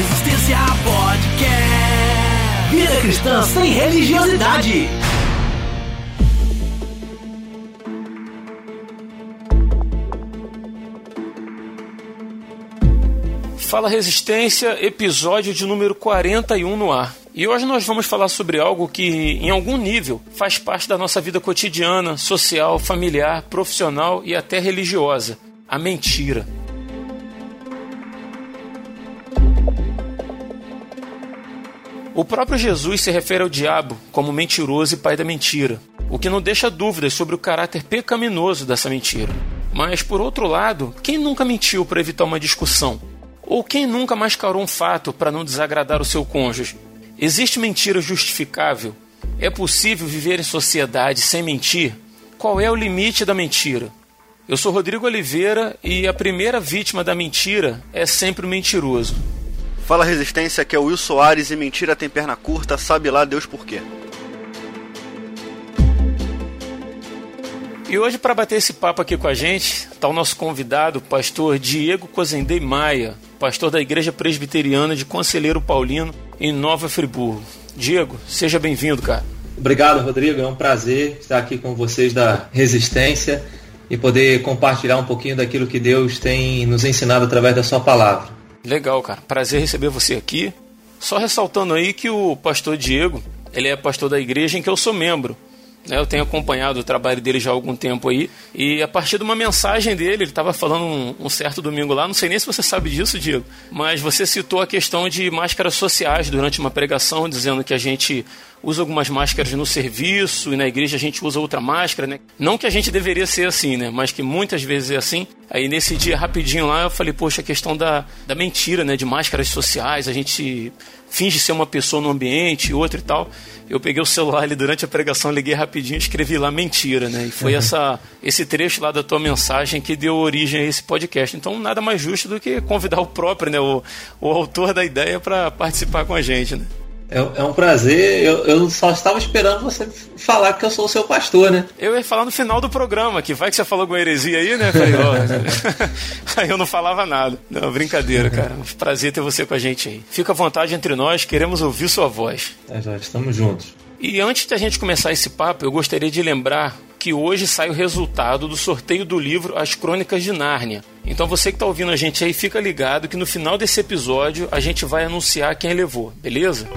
Resistência Podcast. Vida cristã sem religiosidade. Fala Resistência, episódio de número 41 no ar. E hoje nós vamos falar sobre algo que, em algum nível, faz parte da nossa vida cotidiana, social, familiar, profissional e até religiosa: a mentira. O próprio Jesus se refere ao diabo como mentiroso e pai da mentira, o que não deixa dúvidas sobre o caráter pecaminoso dessa mentira. Mas, por outro lado, quem nunca mentiu para evitar uma discussão? Ou quem nunca mascarou um fato para não desagradar o seu cônjuge? Existe mentira justificável? É possível viver em sociedade sem mentir? Qual é o limite da mentira? Eu sou Rodrigo Oliveira e a primeira vítima da mentira é sempre o mentiroso. Fala Resistência, que é o Will Soares e mentira tem perna curta, sabe lá Deus por quê. E hoje, para bater esse papo aqui com a gente, está o nosso convidado, o pastor Diego Cozendei Maia, pastor da Igreja Presbiteriana de Conselheiro Paulino, em Nova Friburgo. Diego, seja bem-vindo, cara. Obrigado, Rodrigo. É um prazer estar aqui com vocês da Resistência e poder compartilhar um pouquinho daquilo que Deus tem nos ensinado através da Sua palavra. Legal, cara. Prazer receber você aqui. Só ressaltando aí que o pastor Diego, ele é pastor da igreja em que eu sou membro. Né, eu tenho acompanhado o trabalho dele já há algum tempo aí. E a partir de uma mensagem dele, ele estava falando um, um, certo domingo lá, não sei nem se você sabe disso, Diego, mas você citou a questão de máscaras sociais durante uma pregação, dizendo que a gente usa algumas máscaras no serviço e na igreja a gente usa outra máscara, né? Não que a gente deveria ser assim, né? Mas que muitas vezes é assim. Aí nesse dia, rapidinho lá, eu falei, poxa, a questão da, da mentira, né? De máscaras sociais, a gente finge ser uma pessoa no ambiente, outra e tal eu peguei o celular ali durante a pregação, liguei rapidinho e escrevi lá mentira, né? E foi uhum. essa, esse trecho lá da tua mensagem que deu origem a esse podcast. Então, nada mais justo do que convidar o próprio, né? O, o autor da ideia para participar com a gente, né? É, é, um prazer. Eu, eu, só estava esperando você falar que eu sou o seu pastor, né? Eu ia falar no final do programa, que vai que você falou com heresia aí, né? Falei, ó, aí eu não falava nada. Não, brincadeira, cara. Um prazer ter você com a gente aí. Fica à vontade entre nós, queremos ouvir sua voz. É, já estamos juntos. E antes da gente começar esse papo, eu gostaria de lembrar que hoje sai o resultado do sorteio do livro As Crônicas de Nárnia. Então você que está ouvindo a gente aí, fica ligado que no final desse episódio a gente vai anunciar quem levou, beleza?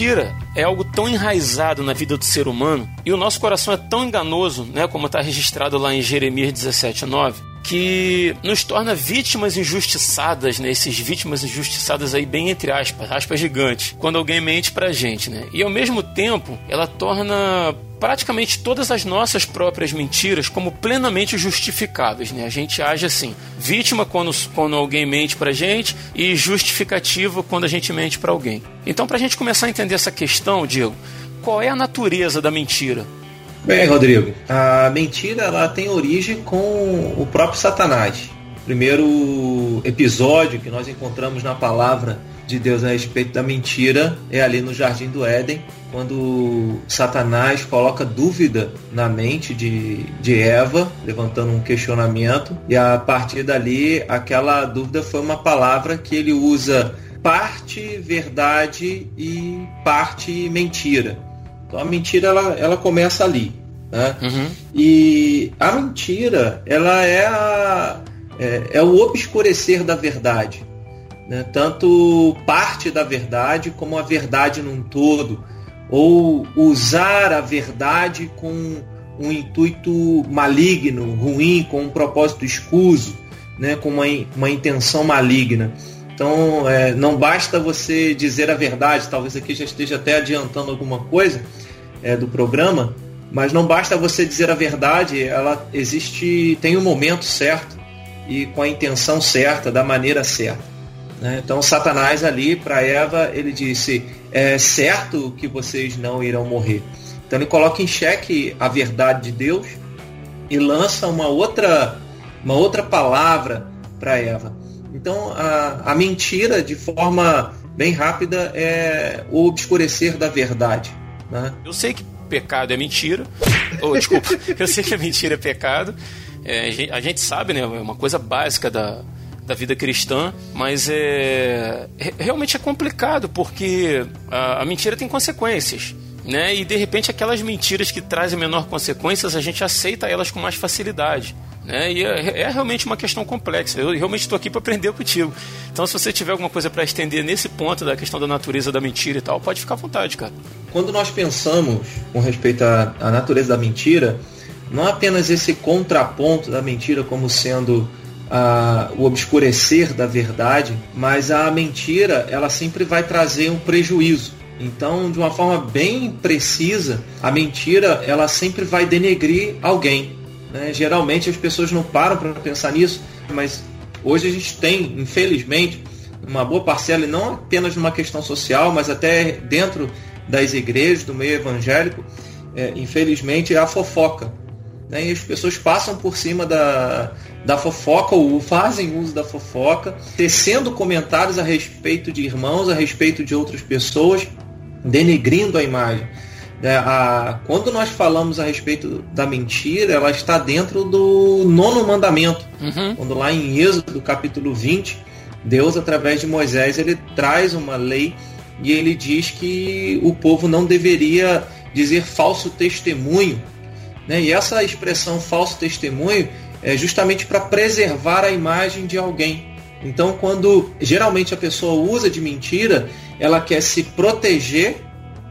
Mentira é algo tão enraizado na vida do ser humano e o nosso coração é tão enganoso, né, como está registrado lá em Jeremias 17:9, que nos torna vítimas injustiçadas, né? Esses vítimas injustiçadas aí bem entre aspas, aspas gigantes, quando alguém mente pra gente, né? E ao mesmo tempo, ela torna praticamente todas as nossas próprias mentiras como plenamente justificáveis, né? A gente age assim, vítima quando, quando alguém mente pra gente e justificativa quando a gente mente para alguém. Então, pra gente começar a entender essa questão, Diego, qual é a natureza da mentira? Bem, Rodrigo, a mentira ela tem origem com o próprio Satanás. Primeiro episódio que nós encontramos na palavra de Deus a respeito da mentira é ali no Jardim do Éden, quando Satanás coloca dúvida na mente de, de Eva, levantando um questionamento, e a partir dali aquela dúvida foi uma palavra que ele usa parte verdade e parte mentira. Então a mentira ela, ela começa ali. Né? Uhum. E a mentira ela é, a, é, é o obscurecer da verdade. Né? Tanto parte da verdade como a verdade num todo. Ou usar a verdade com um intuito maligno, ruim, com um propósito escuso, né? com uma, uma intenção maligna. Então, é, não basta você dizer a verdade, talvez aqui já esteja até adiantando alguma coisa é, do programa, mas não basta você dizer a verdade, ela existe, tem um momento certo e com a intenção certa, da maneira certa. Né? Então, Satanás ali para Eva, ele disse: é certo que vocês não irão morrer. Então, ele coloca em xeque a verdade de Deus e lança uma outra, uma outra palavra para Eva. Então, a, a mentira, de forma bem rápida, é o obscurecer da verdade. Né? Eu sei que pecado é mentira. Ou, desculpa, eu sei que a mentira é pecado. É, a gente sabe, né? É uma coisa básica da, da vida cristã, mas é realmente é complicado porque a, a mentira tem consequências. Né? E de repente aquelas mentiras que trazem menor consequências, a gente aceita elas com mais facilidade. Né? E é, é realmente uma questão complexa. Eu realmente estou aqui para aprender contigo. Então, se você tiver alguma coisa para estender nesse ponto da questão da natureza da mentira e tal, pode ficar à vontade, cara. Quando nós pensamos com respeito à, à natureza da mentira, não apenas esse contraponto da mentira como sendo a, o obscurecer da verdade, mas a mentira ela sempre vai trazer um prejuízo. Então, de uma forma bem precisa, a mentira ela sempre vai denegrir alguém. Né? Geralmente as pessoas não param para pensar nisso, mas hoje a gente tem, infelizmente, uma boa parcela, e não apenas numa questão social, mas até dentro das igrejas, do meio evangélico, é, infelizmente, é a fofoca né? E as pessoas passam por cima da, da fofoca ou fazem uso da fofoca, tecendo comentários a respeito de irmãos, a respeito de outras pessoas, denegrindo a imagem. É, a, quando nós falamos a respeito da mentira, ela está dentro do nono mandamento. Uhum. Quando lá em Êxodo, capítulo 20, Deus, através de Moisés, ele traz uma lei e ele diz que o povo não deveria dizer falso testemunho né? E essa expressão falso testemunho é justamente para preservar a imagem de alguém. Então, quando geralmente a pessoa usa de mentira, ela quer se proteger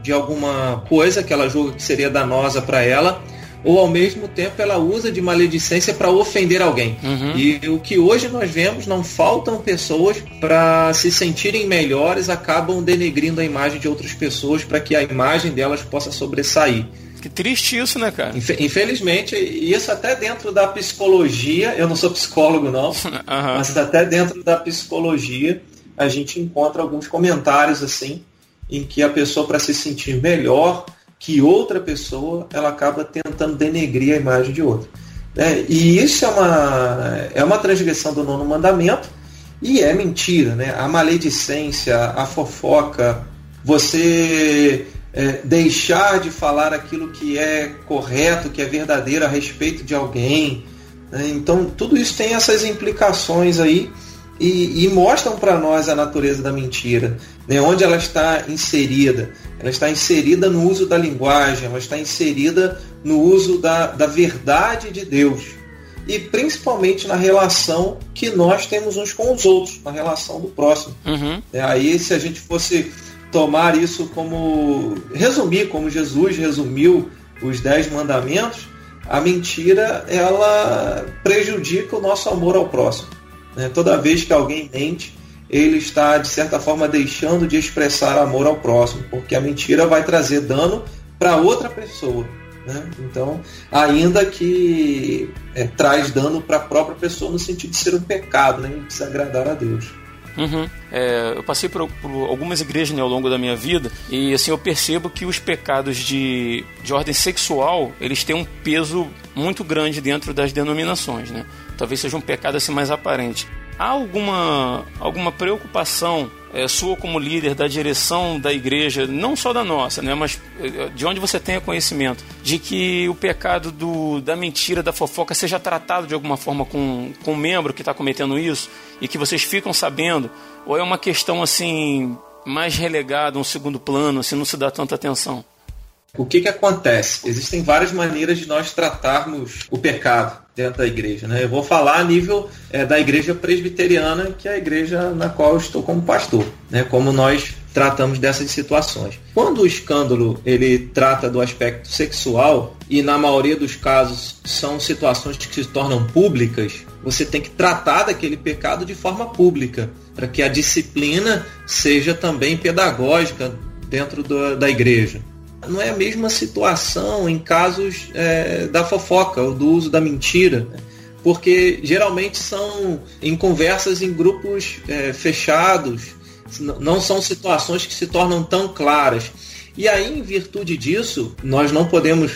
de alguma coisa que ela julga que seria danosa para ela, ou ao mesmo tempo ela usa de maledicência para ofender alguém. Uhum. E o que hoje nós vemos, não faltam pessoas para se sentirem melhores, acabam denegrindo a imagem de outras pessoas para que a imagem delas possa sobressair. Que triste isso, né, cara? Infelizmente, isso até dentro da psicologia, eu não sou psicólogo não, uhum. mas até dentro da psicologia a gente encontra alguns comentários assim, em que a pessoa para se sentir melhor que outra pessoa, ela acaba tentando denegrir a imagem de outra. É, e isso é uma, é uma transgressão do nono mandamento e é mentira, né? A maledicência, a fofoca, você é, deixar de falar aquilo que é correto, que é verdadeiro a respeito de alguém. Né? Então, tudo isso tem essas implicações aí e, e mostram para nós a natureza da mentira, né? onde ela está inserida. Ela está inserida no uso da linguagem, ela está inserida no uso da, da verdade de Deus. E principalmente na relação que nós temos uns com os outros, na relação do próximo. Uhum. É, aí, se a gente fosse tomar isso como. resumir como Jesus resumiu os dez mandamentos, a mentira ela prejudica o nosso amor ao próximo. Né? Toda vez que alguém mente, ele está, de certa forma, deixando de expressar amor ao próximo, porque a mentira vai trazer dano para outra pessoa. Né? Então, ainda que é, traz dano para a própria pessoa no sentido de ser um pecado, né? desagradar a Deus. Uhum. É, eu passei por, por, algumas igrejas né, ao longo da minha vida e assim eu percebo que os pecados de, de ordem sexual eles têm um peso muito grande dentro das denominações, né? Talvez seja um pecado assim mais aparente. Há alguma, alguma preocupação é, sua como líder da direção da igreja, não só da nossa, né, mas é, de onde você tenha conhecimento, de que o pecado do, da mentira, da fofoca, seja tratado de alguma forma com, com o membro que está cometendo isso e que vocês ficam sabendo, ou é uma questão assim mais relegada, um segundo plano, assim, não se dá tanta atenção? O que, que acontece? Existem várias maneiras de nós tratarmos o pecado dentro da igreja. Né? Eu vou falar a nível é, da igreja presbiteriana, que é a igreja na qual eu estou como pastor, né? como nós tratamos dessas situações. Quando o escândalo ele trata do aspecto sexual, e na maioria dos casos são situações que se tornam públicas, você tem que tratar daquele pecado de forma pública, para que a disciplina seja também pedagógica dentro da igreja não é a mesma situação em casos é, da fofoca ou do uso da mentira, porque geralmente são em conversas em grupos é, fechados, não são situações que se tornam tão claras. E aí, em virtude disso, nós não podemos,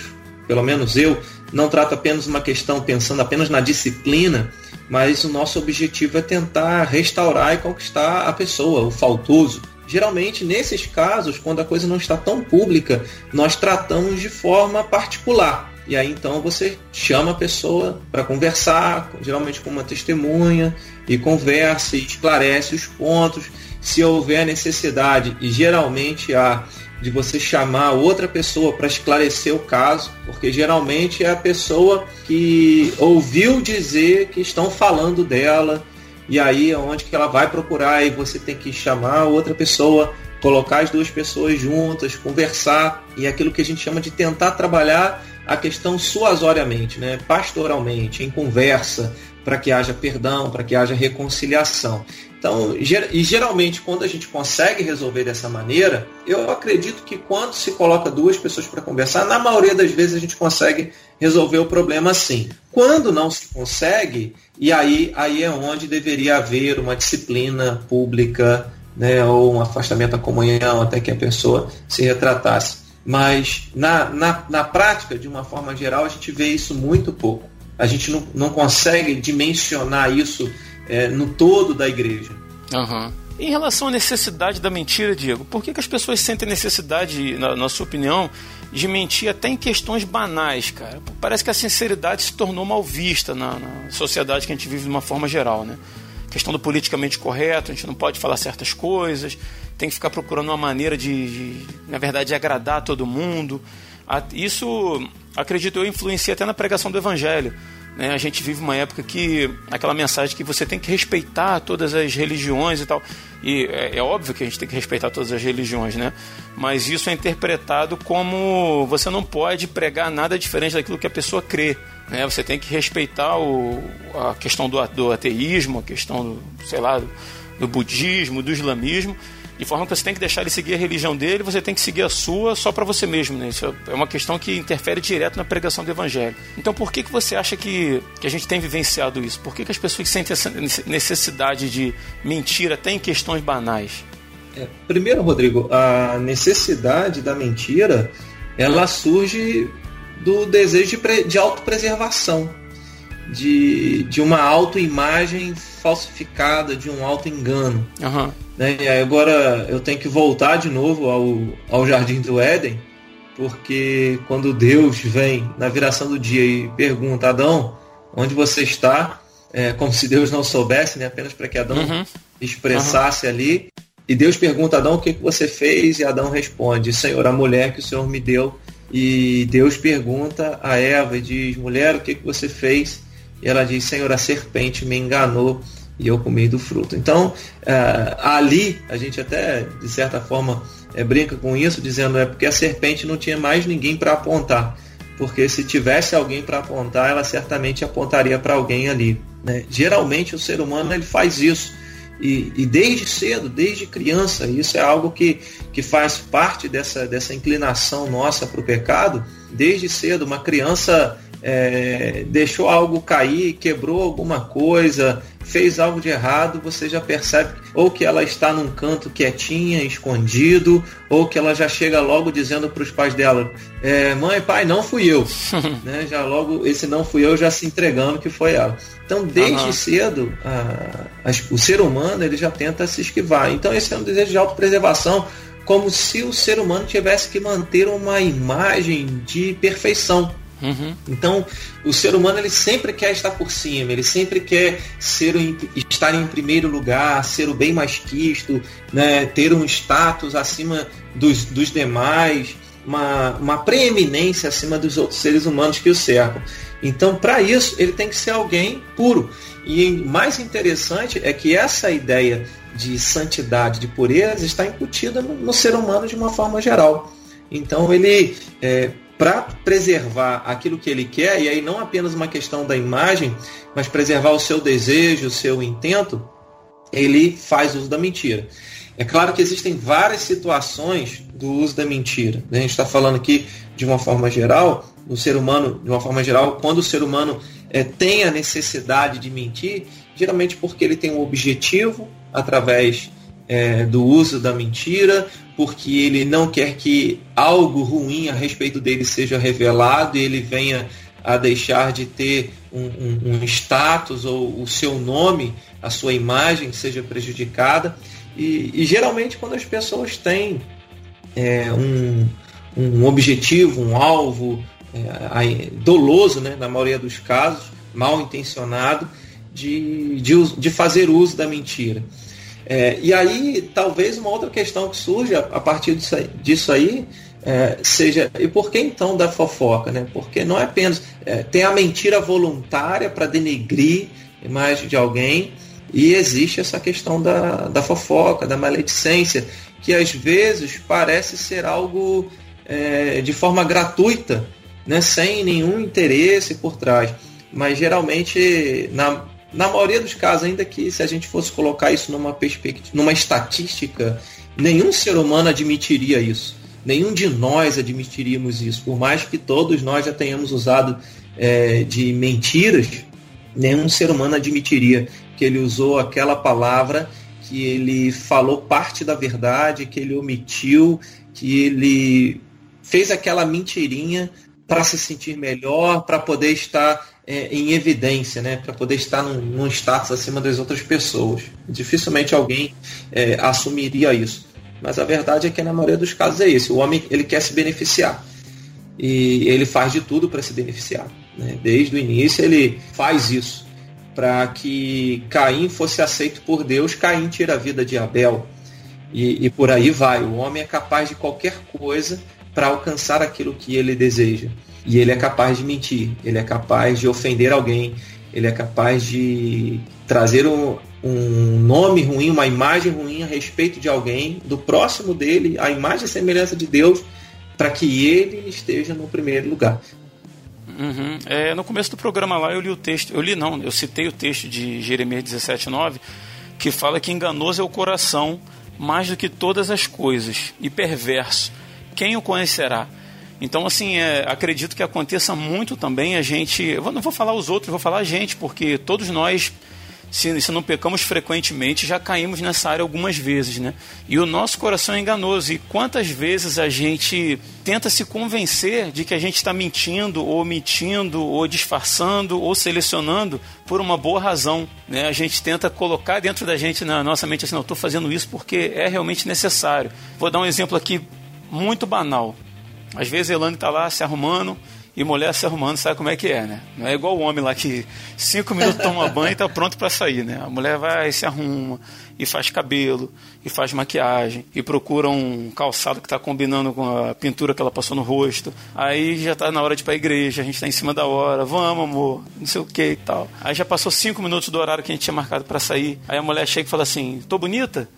pelo menos eu, não trato apenas uma questão pensando apenas na disciplina, mas o nosso objetivo é tentar restaurar e conquistar a pessoa, o faltoso, Geralmente, nesses casos, quando a coisa não está tão pública, nós tratamos de forma particular. E aí então você chama a pessoa para conversar, geralmente com uma testemunha, e conversa e esclarece os pontos. Se houver necessidade, e geralmente há, de você chamar outra pessoa para esclarecer o caso, porque geralmente é a pessoa que ouviu dizer que estão falando dela, e aí é onde que ela vai procurar e você tem que chamar outra pessoa, colocar as duas pessoas juntas, conversar, e é aquilo que a gente chama de tentar trabalhar a questão suasoriamente, né? pastoralmente, em conversa, para que haja perdão, para que haja reconciliação. Então, e geralmente quando a gente consegue resolver dessa maneira, eu acredito que quando se coloca duas pessoas para conversar, na maioria das vezes a gente consegue resolver o problema assim. Quando não se consegue, e aí, aí é onde deveria haver uma disciplina pública, né, ou um afastamento da comunhão até que a pessoa se retratasse. Mas na, na, na prática, de uma forma geral, a gente vê isso muito pouco. A gente não, não consegue dimensionar isso é, no todo da igreja. Uhum. Em relação à necessidade da mentira, Diego, por que, que as pessoas sentem necessidade, na, na sua opinião, de mentir até em questões banais, cara? Parece que a sinceridade se tornou mal vista na, na sociedade que a gente vive de uma forma geral, né? questão do politicamente correto, a gente não pode falar certas coisas, tem que ficar procurando uma maneira de, de na verdade, de agradar todo mundo. Isso, acredito eu, influencia até na pregação do evangelho. Né? A gente vive uma época que aquela mensagem que você tem que respeitar todas as religiões e tal. E é, é, óbvio que a gente tem que respeitar todas as religiões, né? Mas isso é interpretado como você não pode pregar nada diferente daquilo que a pessoa crê. Né? Você tem que respeitar o, a questão do, do ateísmo, a questão do, sei lá, do, do budismo, do islamismo de forma que você tem que deixar ele seguir a religião dele, você tem que seguir a sua só para você mesmo. Né? Isso é uma questão que interfere direto na pregação do evangelho. Então, por que, que você acha que, que a gente tem vivenciado isso? Por que, que as pessoas sentem essa necessidade de mentir até em questões banais? É, primeiro, Rodrigo, a necessidade da mentira ela surge do desejo de, de autopreservação, de, de uma autoimagem falsificada, de um auto-engano. Uhum. Né? E agora eu tenho que voltar de novo ao, ao Jardim do Éden, porque quando Deus vem na viração do dia e pergunta, Adão, onde você está? É, como se Deus não soubesse, né? apenas para que Adão uhum. expressasse uhum. ali. E Deus pergunta a Adão o que, que você fez, e Adão responde, Senhor, a mulher que o Senhor me deu. E Deus pergunta a Eva e diz, mulher, o que, que você fez? E ela diz, Senhor, a serpente me enganou e eu comi do fruto. Então, uh, ali, a gente até, de certa forma, é, brinca com isso, dizendo é porque a serpente não tinha mais ninguém para apontar. Porque se tivesse alguém para apontar, ela certamente apontaria para alguém ali. Né? Geralmente o ser humano ele faz isso. E, e, desde cedo, desde criança, isso é algo que, que faz parte dessa, dessa inclinação nossa para o pecado. Desde cedo, uma criança é, deixou algo cair, quebrou alguma coisa, fez algo de errado, você já percebe ou que ela está num canto quietinha, escondido, ou que ela já chega logo dizendo para os pais dela: é, mãe, pai, não fui eu. né? Já logo, esse não fui eu, já se entregando que foi ela. Então, desde uhum. cedo, a, a, o ser humano ele já tenta se esquivar. Então, esse é um desejo de autopreservação, como se o ser humano tivesse que manter uma imagem de perfeição. Uhum. Então, o ser humano ele sempre quer estar por cima, ele sempre quer ser estar em primeiro lugar, ser o bem mais quisto, né, ter um status acima dos, dos demais, uma, uma preeminência acima dos outros seres humanos que o cercam. Então, para isso, ele tem que ser alguém puro. E mais interessante é que essa ideia de santidade, de pureza, está incutida no, no ser humano de uma forma geral. Então, ele, é, para preservar aquilo que ele quer, e aí não apenas uma questão da imagem, mas preservar o seu desejo, o seu intento, ele faz uso da mentira. É claro que existem várias situações do uso da mentira. Né? A gente está falando aqui de uma forma geral, o ser humano, de uma forma geral, quando o ser humano é, tem a necessidade de mentir, geralmente porque ele tem um objetivo através é, do uso da mentira, porque ele não quer que algo ruim a respeito dele seja revelado e ele venha a deixar de ter um, um, um status ou o seu nome, a sua imagem seja prejudicada. E, e geralmente quando as pessoas têm é, um, um objetivo, um alvo é, doloso, né, na maioria dos casos, mal intencionado, de, de, de fazer uso da mentira. É, e aí, talvez uma outra questão que surge a, partir disso aí, disso aí é, seja, e por que então da fofoca? Né? Porque não é apenas. É, tem a mentira voluntária para denegrir a imagem de alguém, e existe essa questão da, da fofoca, da maledicência, que às vezes parece ser algo é, de forma gratuita, né, sem nenhum interesse por trás. Mas geralmente, na, na maioria dos casos, ainda que se a gente fosse colocar isso numa perspectiva, numa estatística, nenhum ser humano admitiria isso. Nenhum de nós admitiríamos isso. Por mais que todos nós já tenhamos usado é, de mentiras, nenhum ser humano admitiria que ele usou aquela palavra, que ele falou parte da verdade, que ele omitiu, que ele fez aquela mentirinha para se sentir melhor, para poder estar é, em evidência, né? para poder estar num, num, status acima das outras pessoas. Dificilmente alguém é, assumiria isso. Mas a verdade é que na maioria dos casos é isso. O homem ele quer se beneficiar. E ele faz de tudo para se beneficiar. Né? Desde o início ele faz isso. Para que Caim fosse aceito por Deus, Caim tira a vida de Abel. E, e por aí vai. O homem é capaz de qualquer coisa para alcançar aquilo que ele deseja. E ele é capaz de mentir, ele é capaz de ofender alguém, ele é capaz de trazer um, um nome ruim, uma imagem ruim a respeito de alguém, do próximo dele, a imagem e semelhança de Deus, para que ele esteja no primeiro lugar. Uhum. É, no começo do programa lá eu li o texto, eu li não, eu citei o texto de Jeremias 17,9, que fala que enganoso é o coração mais do que todas as coisas, e perverso. Quem o conhecerá? Então, assim, é, acredito que aconteça muito também a gente. Eu não vou falar os outros, vou falar a gente, porque todos nós, se, se não pecamos frequentemente, já caímos nessa área algumas vezes, né? E o nosso coração é enganoso. E quantas vezes a gente tenta se convencer de que a gente está mentindo, ou omitindo, ou disfarçando, ou selecionando por uma boa razão. Né? A gente tenta colocar dentro da gente, na nossa mente, assim, não, estou fazendo isso porque é realmente necessário. Vou dar um exemplo aqui muito banal. Às vezes a Elane está lá se arrumando e mulher se arrumando, sabe como é que é, né? Não é igual o homem lá que cinco minutos toma banho e está pronto para sair, né? A mulher vai se arruma e faz cabelo e faz maquiagem e procura um calçado que está combinando com a pintura que ela passou no rosto. Aí já está na hora de ir para a igreja, a gente está em cima da hora, vamos amor, não sei o que e tal. Aí já passou cinco minutos do horário que a gente tinha marcado para sair. Aí a mulher chega e fala assim: "Tô bonita?"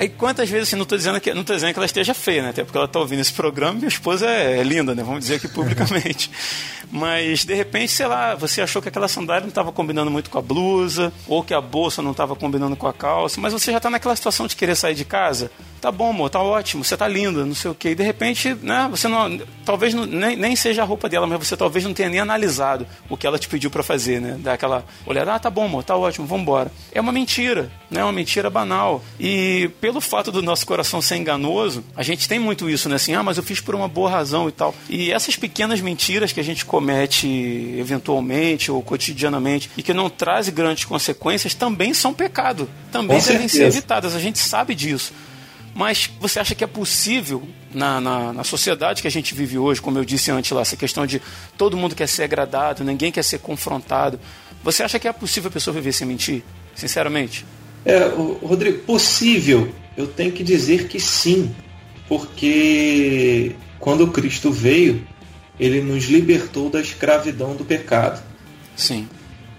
Aí quantas vezes, assim, não estou dizendo que não tô dizendo que ela esteja feia, né? Até porque ela está ouvindo esse programa minha esposa é, é linda, né? Vamos dizer aqui publicamente. Mas de repente, sei lá, você achou que aquela sandália não estava combinando muito com a blusa, ou que a bolsa não estava combinando com a calça, mas você já está naquela situação de querer sair de casa. Tá bom, amor, tá ótimo, você tá linda, não sei o quê. E de repente, né, você não. Talvez não, nem, nem seja a roupa dela, mas você talvez não tenha nem analisado o que ela te pediu para fazer, né? Dar aquela olhada, ah, tá bom, amor, tá ótimo, vamos embora. É uma mentira, né? É uma mentira banal. E pelo fato do nosso coração ser enganoso, a gente tem muito isso, né? Assim, ah, mas eu fiz por uma boa razão e tal. E essas pequenas mentiras que a gente comete eventualmente ou cotidianamente e que não trazem grandes consequências também são pecado. Também Com devem certeza. ser evitadas. A gente sabe disso. Mas você acha que é possível, na, na, na, sociedade que a gente vive hoje, como eu disse antes lá, essa questão de todo mundo quer ser agradado, ninguém quer ser confrontado. Você acha que é possível a pessoa viver sem mentir? Sinceramente? É, Rodrigo, possível, eu tenho que dizer que sim. Porque quando Cristo veio, ele nos libertou da escravidão do pecado. Sim.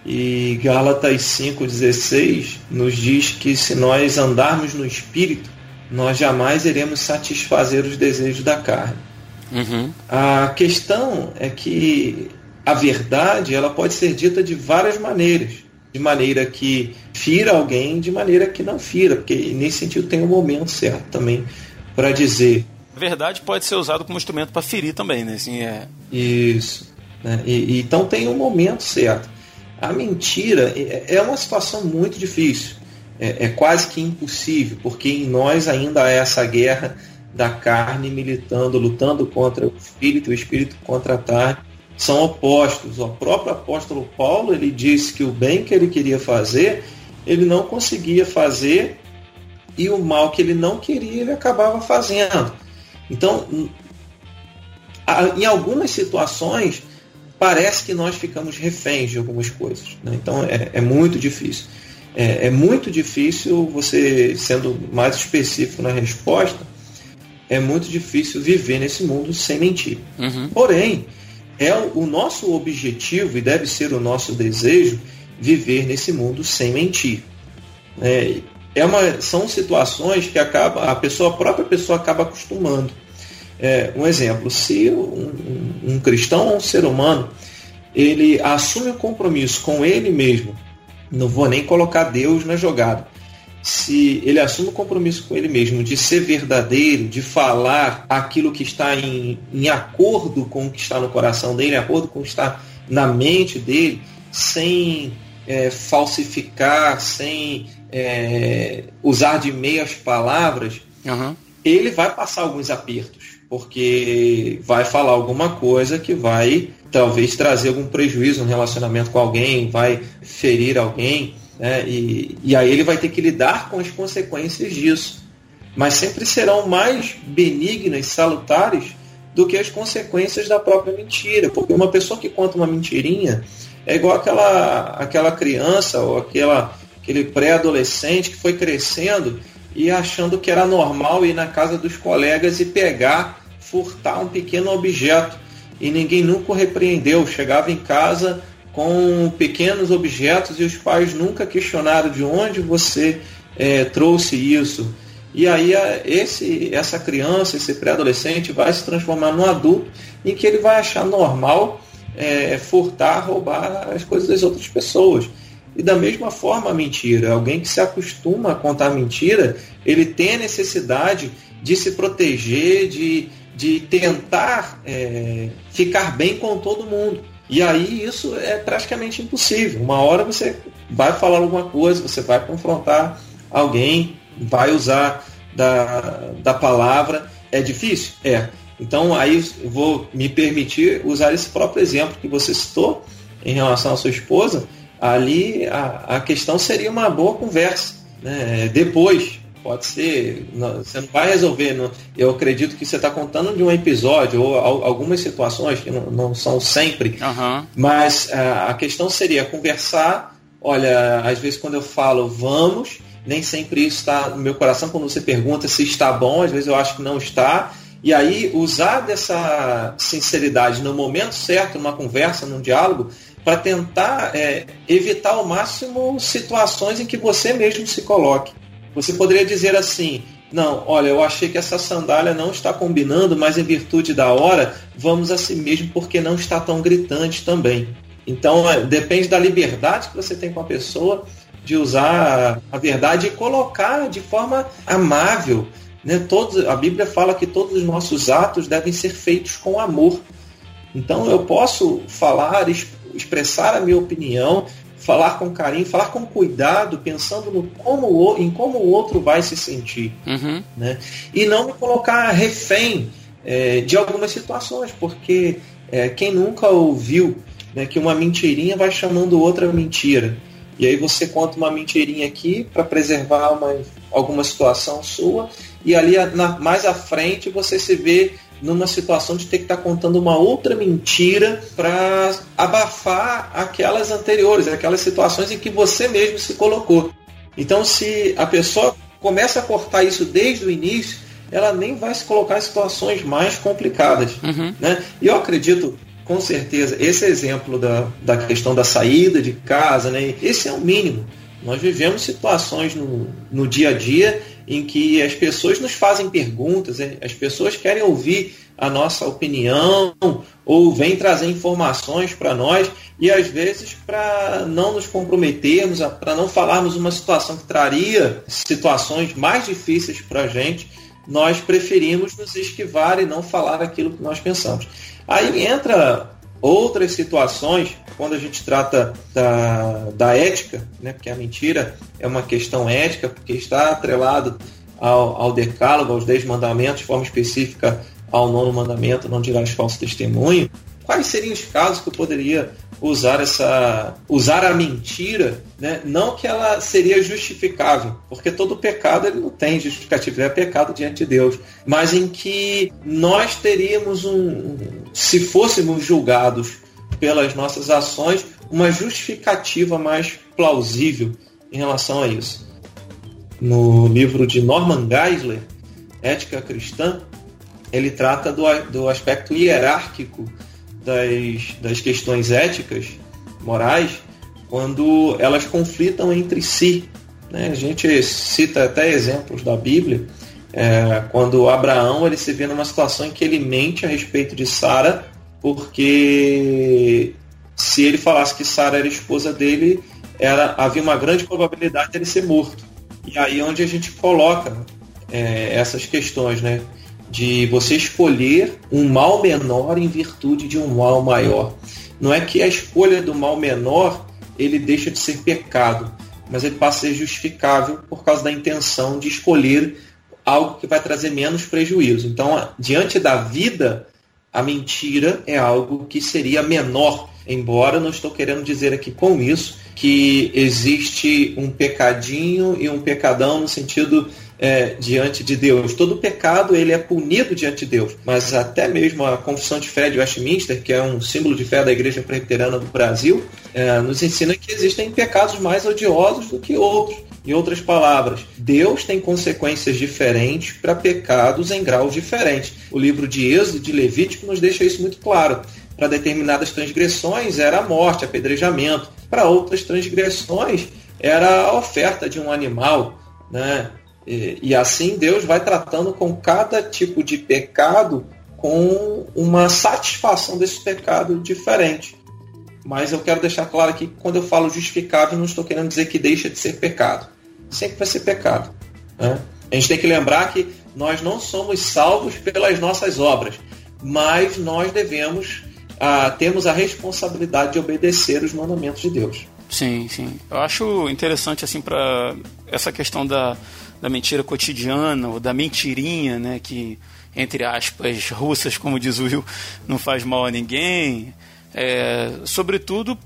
E Gálatas 5,16 nos diz que se nós andarmos no Espírito, nós jamais iremos satisfazer os desejos da carne. Uhum. A questão é que a verdade ela pode ser dita de várias maneiras. De maneira que fira alguém, de maneira que não fira, porque nesse sentido tem um momento certo também para dizer. Verdade pode ser usado como instrumento para ferir também, né? Assim, é... Isso. Né? E, então tem um momento certo. A mentira é uma situação muito difícil é, é quase que impossível, porque em nós ainda há essa guerra da carne militando, lutando contra o espírito, o espírito contra a carne, são opostos. O próprio apóstolo Paulo ele disse que o bem que ele queria fazer, ele não conseguia fazer e o mal que ele não queria ele acabava fazendo. Então, em algumas situações, parece que nós ficamos reféns de algumas coisas. Né? Então, é, é, muito difícil. É, é, muito difícil você, sendo mais específico na resposta, é muito difícil viver nesse mundo sem mentir. Uhum. Porém, é o nosso objetivo e deve ser o nosso desejo viver nesse mundo sem mentir. É, é uma, são situações que acaba, a pessoa, a própria pessoa acaba acostumando. É, um exemplo, se um, um, cristão ou um ser humano ele assume um compromisso com ele mesmo, não vou nem colocar Deus na jogada, se ele assume o compromisso com ele mesmo de ser verdadeiro, de falar aquilo que está em, em acordo com o que está no coração dele, em acordo com o que está na mente dele, sem é, falsificar, sem é, usar de meias palavras, uhum. ele vai passar alguns apertos, porque vai falar alguma coisa que vai talvez trazer algum prejuízo no relacionamento com alguém, vai ferir alguém, né? e, e aí ele vai ter que lidar com as consequências disso. Mas sempre serão mais benignas, salutares, do que as consequências da própria mentira. Porque uma pessoa que conta uma mentirinha é igual aquela, aquela criança ou aquela aquele pré-adolescente que foi crescendo e achando que era normal ir na casa dos colegas e pegar, furtar um pequeno objeto. E ninguém nunca o repreendeu. Chegava em casa com pequenos objetos e os pais nunca questionaram de onde você é, trouxe isso. E aí esse, essa criança, esse pré-adolescente vai se transformar num adulto em que ele vai achar normal é, furtar, roubar as coisas das outras pessoas. E da mesma forma a mentira. Alguém que se acostuma a contar mentira, ele tem a necessidade de se proteger, de, de tentar é, ficar bem com todo mundo. E aí isso é praticamente impossível. Uma hora você vai falar alguma coisa, você vai confrontar alguém, vai usar da, da palavra. É difícil? É. Então aí vou me permitir usar esse próprio exemplo que você citou em relação à sua esposa ali a, a questão seria uma boa conversa. Né? Depois, pode ser, não, você não vai resolver. Não, eu acredito que você está contando de um episódio ou algumas situações que não, não são sempre, uhum. mas a, a questão seria conversar. Olha, às vezes quando eu falo vamos, nem sempre isso está no meu coração. Quando você pergunta se está bom, às vezes eu acho que não está. E aí, usar dessa sinceridade no momento certo, numa conversa, num diálogo, para tentar é, evitar ao máximo situações em que você mesmo se coloque. Você poderia dizer assim: não, olha, eu achei que essa sandália não está combinando, mas em virtude da hora, vamos assim mesmo porque não está tão gritante também. Então, é, depende da liberdade que você tem com a pessoa de usar a verdade e colocar de forma amável. Né? Todos, a Bíblia fala que todos os nossos atos devem ser feitos com amor. Então eu posso falar, expressar a minha opinião, falar com carinho, falar com cuidado, pensando no como, em como o outro vai se sentir. Uhum. Né? E não me colocar refém é, de algumas situações, porque é, quem nunca ouviu né, que uma mentirinha vai chamando outra mentira. E aí você conta uma mentirinha aqui para preservar uma, alguma situação sua, e ali na, mais à frente você se vê numa situação de ter que estar tá contando uma outra mentira para abafar aquelas anteriores, aquelas situações em que você mesmo se colocou. Então, se a pessoa começa a cortar isso desde o início, ela nem vai se colocar em situações mais complicadas. Uhum. Né? E eu acredito, com certeza, esse exemplo da, da questão da saída de casa, né? esse é o mínimo. Nós vivemos situações no, no dia a dia em que as pessoas nos fazem perguntas, as pessoas querem ouvir a nossa opinião ou vêm trazer informações para nós e às vezes para não nos comprometermos, para não falarmos uma situação que traria situações mais difíceis para a gente, nós preferimos nos esquivar e não falar aquilo que nós pensamos. Aí entra outras situações quando a gente trata da, da ética, né, porque a mentira é uma questão ética, porque está atrelado ao, ao decálogo, aos dez mandamentos, de forma específica ao nono mandamento, não dirás falso testemunho, quais seriam os casos que eu poderia usar essa usar a mentira, né? não que ela seria justificável, porque todo pecado ele não tem justificativo, é pecado diante de Deus, mas em que nós teríamos um, se fôssemos julgados pelas nossas ações, uma justificativa mais plausível em relação a isso. No livro de Norman Geisler, Ética Cristã, ele trata do, do aspecto hierárquico das, das questões éticas, morais, quando elas conflitam entre si. Né? A gente cita até exemplos da Bíblia, é, quando Abraão ele se vê numa situação em que ele mente a respeito de Sara, porque se ele falasse que Sara era esposa dele, era, havia uma grande probabilidade de ele ser morto. E aí é onde a gente coloca é, essas questões, né? De você escolher um mal menor em virtude de um mal maior. Não é que a escolha do mal menor ele deixa de ser pecado, mas ele passa a ser justificável por causa da intenção de escolher algo que vai trazer menos prejuízo. Então, diante da vida, a mentira é algo que seria menor, embora não estou querendo dizer aqui com isso que existe um pecadinho e um pecadão no sentido é, diante de Deus. Todo pecado ele é punido diante de Deus. Mas até mesmo a Confissão de Fé de Westminster, que é um símbolo de fé da Igreja Presbiteriana do Brasil, é, nos ensina que existem pecados mais odiosos do que outros. Em outras palavras, Deus tem consequências diferentes para pecados em graus diferentes. O livro de Êxodo de Levítico nos deixa isso muito claro. Para determinadas transgressões era a morte, apedrejamento. Para outras transgressões era a oferta de um animal, né? E, e assim Deus vai tratando com cada tipo de pecado com uma satisfação desse pecado diferente. Mas eu quero deixar claro aqui que quando eu falo justificável, não estou querendo dizer que deixa de ser pecado. Sempre vai ser pecado. Né? A gente tem que lembrar que nós não somos salvos pelas nossas obras, mas nós devemos, ah, temos a responsabilidade de obedecer os mandamentos de Deus. Sim, sim. Eu acho interessante assim para essa questão da da mentira cotidiana ou da mentirinha, né, que entre aspas russas, como diz o Will, não faz mal a ninguém. É, sobretudo,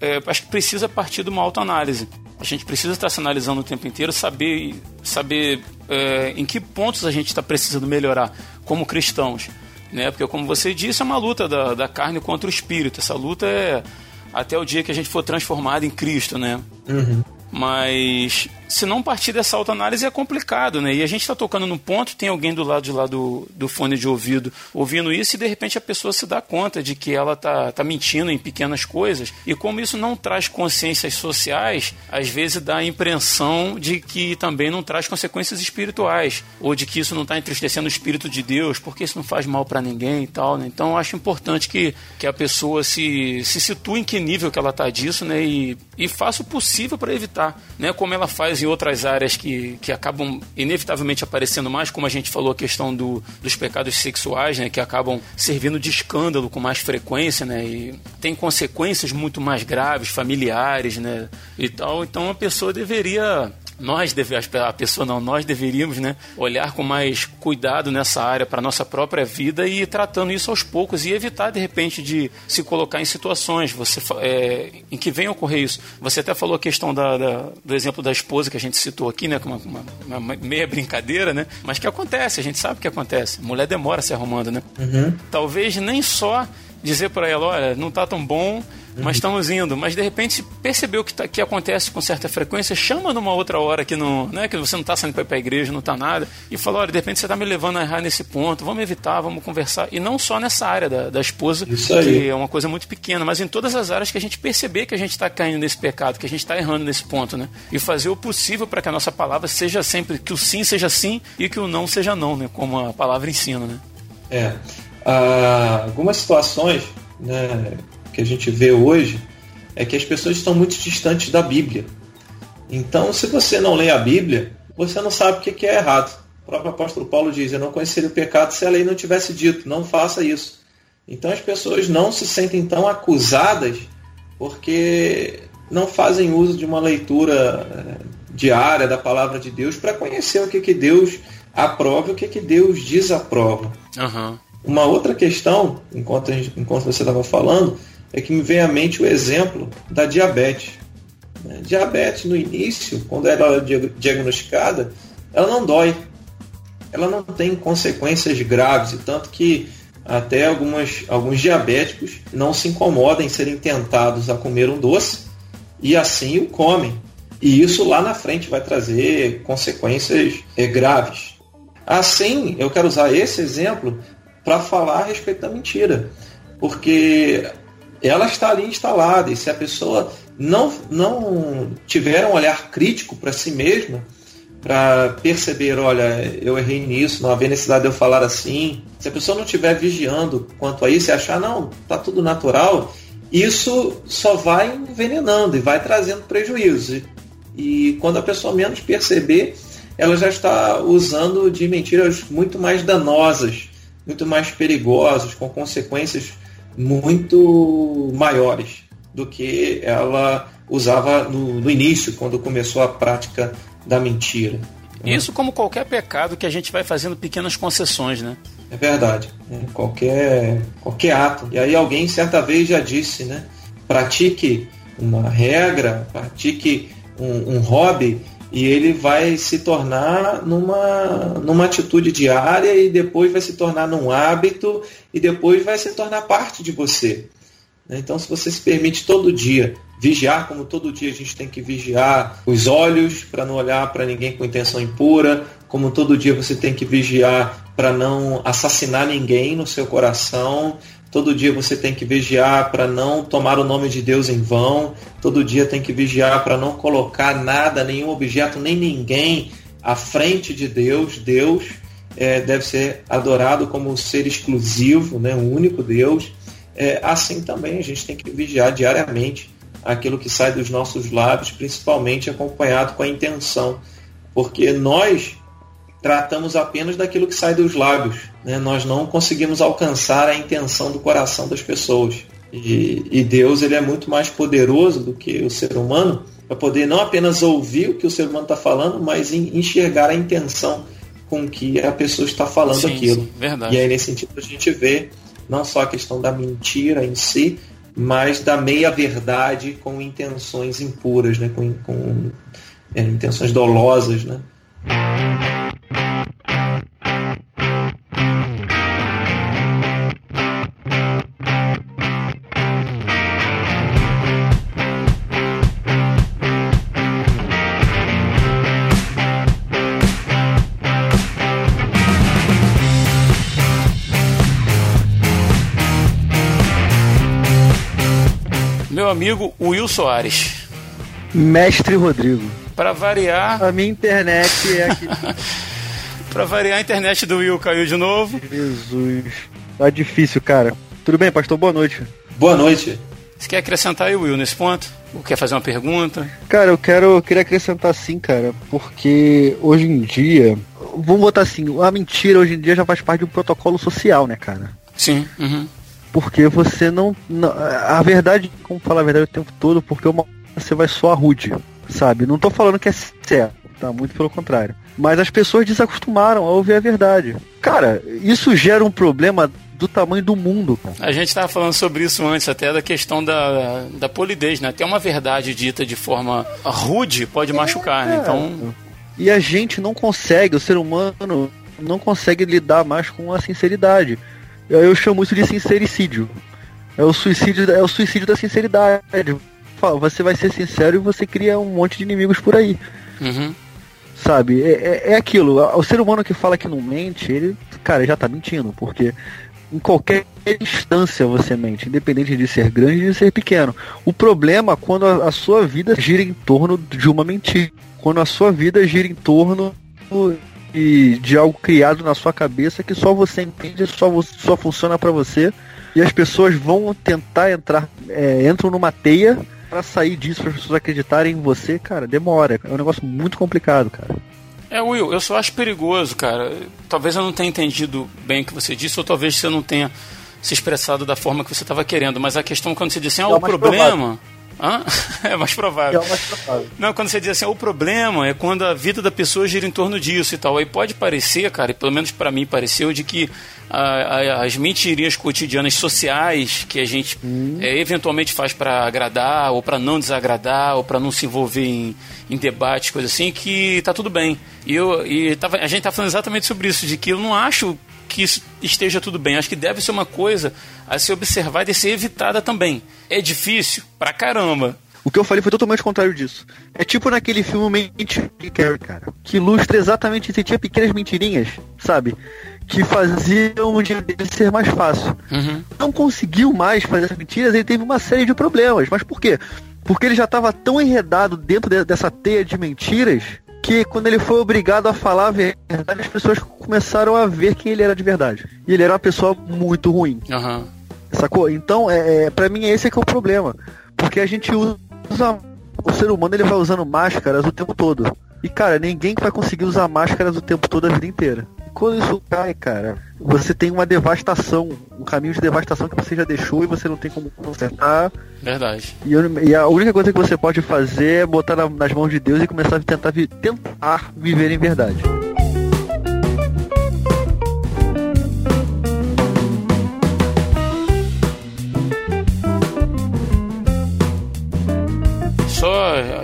é, acho que precisa partir de uma autoanálise. A gente precisa estar se analisando o tempo inteiro, saber, saber é, em que pontos a gente está precisando melhorar como cristãos. Né? Porque, como você disse, é uma luta da, da carne contra o espírito. Essa luta é até o dia que a gente for transformado em Cristo, né? Uhum. Mas se não partir dessa autoanálise é complicado, né? E a gente está tocando no ponto, tem alguém do lado de lá do, do fone de ouvido ouvindo isso e de repente a pessoa se dá conta de que ela tá, tá mentindo em pequenas coisas. E como isso não traz consciências sociais, às vezes dá a impressão de que também não traz consequências espirituais. Ou de que isso não está entristecendo o Espírito de Deus, porque isso não faz mal para ninguém e tal, né? Então acho importante que, que a pessoa se, se situe em que nível que ela está disso, né? E, e faça o possível para evitar, né? Como ela faz em outras áreas que, que acabam inevitavelmente aparecendo mais, como a gente falou, a questão do, dos pecados sexuais, né? Que acabam servindo de escândalo com mais frequência, né? E tem consequências muito mais graves, familiares, né? E tal. Então a pessoa deveria nós devemos, a pessoa não, nós deveríamos né, olhar com mais cuidado nessa área para nossa própria vida e ir tratando isso aos poucos e evitar de repente de se colocar em situações você, é, em que venha ocorrer isso. Você até falou a questão da, da, do exemplo da esposa que a gente citou aqui, né, com uma, uma, uma, meia brincadeira, né, mas que acontece, a gente sabe que acontece. Mulher demora se arrumando, né? Uhum. Talvez nem só dizer para ela, olha, não tá tão bom, mas estamos indo. Mas de repente percebeu que, tá, que acontece com certa frequência, chama numa outra hora que não, né, que você não está saindo para a igreja, não está nada, e fala, olha, de repente você está me levando a errar nesse ponto, vamos evitar, vamos conversar. E não só nessa área da, da esposa, que é uma coisa muito pequena, mas em todas as áreas que a gente perceber que a gente está caindo nesse pecado, que a gente está errando nesse ponto, né? E fazer o possível para que a nossa palavra seja sempre, que o sim seja sim e que o não seja não, né? Como a palavra ensina, né? É. Ah, algumas situações né, que a gente vê hoje é que as pessoas estão muito distantes da Bíblia. Então, se você não lê a Bíblia, você não sabe o que é errado. O próprio apóstolo Paulo diz: Eu não conheceria o pecado se a lei não tivesse dito, não faça isso. Então, as pessoas não se sentem tão acusadas porque não fazem uso de uma leitura eh, diária da palavra de Deus para conhecer o que, que Deus aprova e o que, que Deus desaprova. Uhum. Uma outra questão, enquanto, gente, enquanto você estava falando, é que me vem à mente o exemplo da diabetes. Né? Diabetes, no início, quando ela é diagnosticada, ela não dói. Ela não tem consequências graves, e tanto que até algumas, alguns diabéticos não se incomodam em serem tentados a comer um doce e assim o comem. E isso lá na frente vai trazer consequências é, graves. Assim, eu quero usar esse exemplo para falar a respeito da mentira. Porque ela está ali instalada e se a pessoa não, não tiver um olhar crítico para si mesma, para perceber, olha, eu errei nisso, não havia necessidade de eu falar assim. Se a pessoa não estiver vigiando quanto a isso e achar, não, tá tudo natural, isso só vai envenenando e vai trazendo prejuízo. E quando a pessoa menos perceber, ela já está usando de mentiras muito mais danosas, muito mais perigosas, com consequências muito maiores do que ela usava no, no início, quando começou a prática da mentira. Isso como qualquer pecado que a gente vai fazendo pequenas concessões, né? É verdade. Né? Qualquer, qualquer ato. E aí alguém certa vez já disse, né? Pratique uma regra, pratique um, um hobby e ele vai se tornar numa, numa atitude diária e depois vai se tornar num hábito e depois vai se tornar parte de você. Então, se você se permite todo dia vigiar, como todo dia a gente tem que vigiar os olhos para não olhar para ninguém com intenção impura, como todo dia você tem que vigiar para não assassinar ninguém no seu coração, Todo dia você tem que vigiar para não tomar o nome de Deus em vão. Todo dia tem que vigiar para não colocar nada, nenhum objeto, nem ninguém à frente de Deus. Deus é, deve ser adorado como um ser exclusivo, né, um único Deus. É, assim também a gente tem que vigiar diariamente aquilo que sai dos nossos lábios, principalmente acompanhado com a intenção. Porque nós tratamos apenas daquilo que sai dos lábios. Né? Nós não conseguimos alcançar a intenção do coração das pessoas. E, e Deus ele é muito mais poderoso do que o ser humano para poder não apenas ouvir o que o ser humano está falando, mas enxergar a intenção com que a pessoa está falando sim, aquilo. Sim, verdade. E aí, nesse sentido, a gente vê não só a questão da mentira em si, mas da meia-verdade com intenções impuras, né? com, com é, intenções dolosas. Né? Amigo Will Soares. Mestre Rodrigo. Para variar. A minha internet é aqui. Para variar, a internet do Will caiu de novo. Jesus. Tá difícil, cara. Tudo bem, pastor? Boa noite. Boa noite. Você quer acrescentar aí, Will, nesse ponto? Ou quer fazer uma pergunta? Cara, eu quero eu queria acrescentar sim, cara, porque hoje em dia, vamos botar assim, a mentira hoje em dia já faz parte de um protocolo social, né, cara? Sim. Uhum porque você não, não, A verdade, como falar a verdade o tempo todo, porque uma você vai soar rude, sabe? Não tô falando que é certo, tá? Muito pelo contrário. Mas as pessoas desacostumaram a ouvir a verdade. Cara, isso gera um problema do tamanho do mundo. Cara. A gente estava falando sobre isso antes, até da questão da, da polidez, né? Tem uma verdade dita de forma rude pode machucar, né? Então. E a gente não consegue, o ser humano não consegue lidar mais com a sinceridade. Eu chamo isso de sincericídio. É o suicídio, é o suicídio da sinceridade. Você vai ser sincero e você cria um monte de inimigos por aí. Uhum. Sabe? É, é, é, aquilo. O ser humano que fala que não mente, ele, cara, já tá mentindo. Porque em qualquer instância você mente, independente de ser grande e de ser pequeno. O problema é quando a, a sua vida gira em torno de uma mentira. Quando a sua vida gira em torno de, de algo criado na sua cabeça que só você entende, só, só funciona para você. E as pessoas vão tentar entrar, é, entram numa teia para sair disso, para as pessoas acreditarem em você, cara, demora. É um negócio muito complicado, cara. É, Will, eu só acho perigoso, cara. Talvez eu não tenha entendido bem o que você disse, ou talvez você não tenha se expressado da forma que você estava querendo. Mas a questão quando você disse, ah, o problema. Hã? É mais provável. É mais provável. Não, quando você diz assim, o problema é quando a vida da pessoa gira em torno disso e tal. Aí pode parecer, cara, e pelo menos para mim pareceu, de que a, a, as mentirinhas cotidianas sociais que a gente é, eventualmente faz para agradar ou para não desagradar ou para não se envolver em, em debates, coisa assim, que tá tudo bem. E, eu, e tava, a gente tá falando exatamente sobre isso, de que eu não acho que isso esteja tudo bem. Acho que deve ser uma coisa a ser observada e ser evitada também. É difícil pra caramba. O que eu falei foi totalmente contrário disso. É tipo naquele filme Mente Carrie, cara. Que ilustra exatamente isso. Tinha pequenas mentirinhas, sabe? Que faziam o dia dele ser mais fácil. Uhum. Não conseguiu mais fazer essas mentiras, ele teve uma série de problemas. Mas por quê? Porque ele já estava tão enredado dentro de- dessa teia de mentiras que quando ele foi obrigado a falar a verdade, as pessoas começaram a ver quem ele era de verdade. E ele era uma pessoa muito ruim. Aham. Sacou? Então, é, é, pra mim, esse é que é o problema. Porque a gente usa. O ser humano ele vai usando máscaras o tempo todo. E, cara, ninguém vai conseguir usar máscaras o tempo todo a vida inteira. E quando isso cai, cara, você tem uma devastação. Um caminho de devastação que você já deixou e você não tem como consertar. Verdade. E, eu- e a única coisa que você pode fazer é botar na- nas mãos de Deus e começar a tentar, vi- tentar viver em verdade.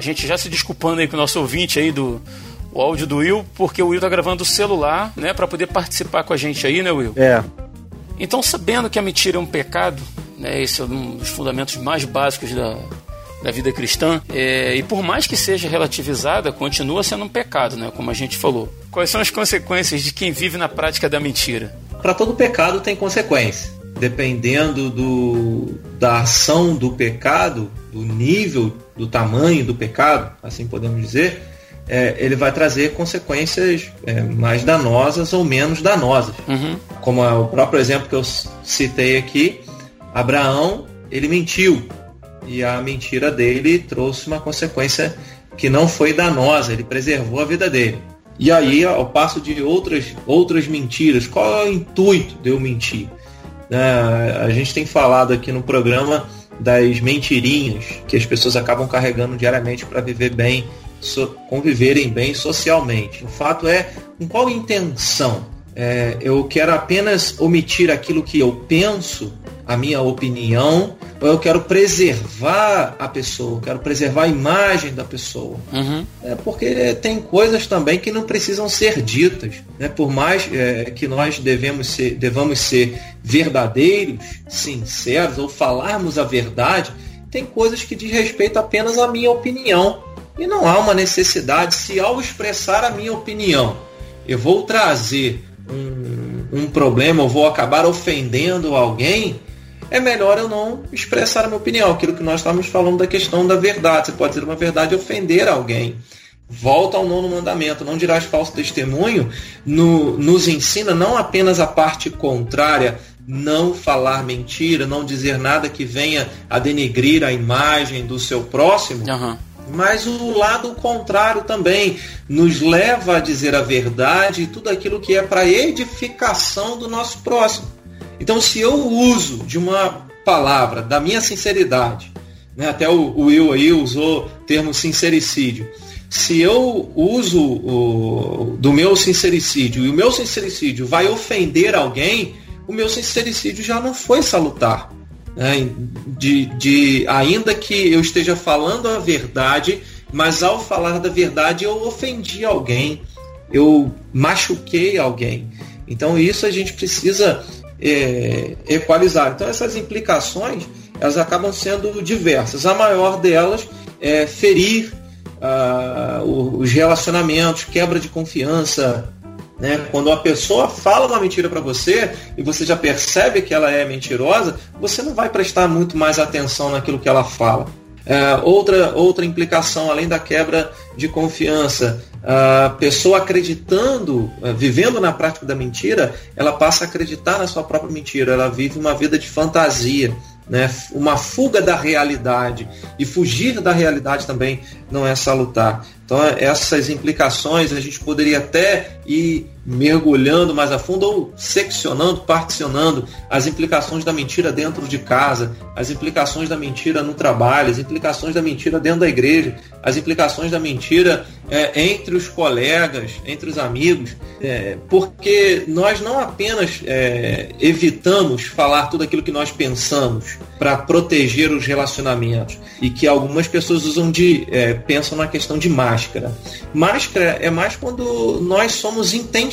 Gente já se desculpando aí com o nosso ouvinte aí do o áudio do Will, porque o Will tá gravando do celular, né, para poder participar com a gente aí, né, Will? É. Então, sabendo que a mentira é um pecado, né, esse é um dos fundamentos mais básicos da, da vida cristã, é, e por mais que seja relativizada, continua sendo um pecado, né, como a gente falou. Quais são as consequências de quem vive na prática da mentira? Para todo pecado tem consequência. Dependendo do, da ação do pecado, do nível, do tamanho do pecado, assim podemos dizer, é, ele vai trazer consequências é, mais danosas ou menos danosas. Uhum. Como é o próprio exemplo que eu citei aqui, Abraão, ele mentiu. E a mentira dele trouxe uma consequência que não foi danosa, ele preservou a vida dele. E aí, ao passo de outras, outras mentiras, qual é o intuito de eu mentir? Né, a gente tem falado aqui no programa das mentirinhas que as pessoas acabam carregando diariamente para viver bem, so- conviverem bem socialmente. O fato é, com qual intenção? É, eu quero apenas omitir aquilo que eu penso, a minha opinião, ou eu quero preservar a pessoa, quero preservar a imagem da pessoa. Uhum. É porque tem coisas também que não precisam ser ditas. Né? Por mais é, que nós devemos ser, devamos ser verdadeiros, sinceros, ou falarmos a verdade, tem coisas que diz respeito apenas à minha opinião. E não há uma necessidade, se ao expressar a minha opinião, eu vou trazer um, um problema, eu vou acabar ofendendo alguém, é melhor eu não expressar a minha opinião. Aquilo que nós estávamos falando da questão da verdade. Você pode dizer uma verdade e ofender alguém. Volta ao nono mandamento, não dirás falso testemunho, no- nos ensina não apenas a parte contrária, não falar mentira, não dizer nada que venha a denegrir a imagem do seu próximo, Aham. mas o lado contrário também nos leva a dizer a verdade e tudo aquilo que é para edificação do nosso próximo. Então, se eu uso de uma palavra, da minha sinceridade, né, até o, o Will aí usou o termo sincericídio. Se eu uso o, do meu sincericídio e o meu sincericídio vai ofender alguém, o meu sincericídio já não foi salutar né, de, de ainda que eu esteja falando a verdade, mas ao falar da verdade eu ofendi alguém, eu machuquei alguém. Então isso a gente precisa é, equalizar. Então essas implicações elas acabam sendo diversas. A maior delas é ferir ah, os relacionamentos, quebra de confiança, né? Quando uma pessoa fala uma mentira para você e você já percebe que ela é mentirosa, você não vai prestar muito mais atenção naquilo que ela fala. É, outra, outra implicação, além da quebra de confiança, a pessoa acreditando, eh, vivendo na prática da mentira, ela passa a acreditar na sua própria mentira, ela vive uma vida de fantasia, né? uma fuga da realidade. E fugir da realidade também não é salutar. Então, essas implicações a gente poderia até ir mergulhando mais a fundo ou seccionando, particionando as implicações da mentira dentro de casa, as implicações da mentira no trabalho, as implicações da mentira dentro da igreja, as implicações da mentira é, entre os colegas, entre os amigos, é, porque nós não apenas é, evitamos falar tudo aquilo que nós pensamos para proteger os relacionamentos e que algumas pessoas usam de é, pensam na questão de máscara. Máscara é mais quando nós somos intencionais,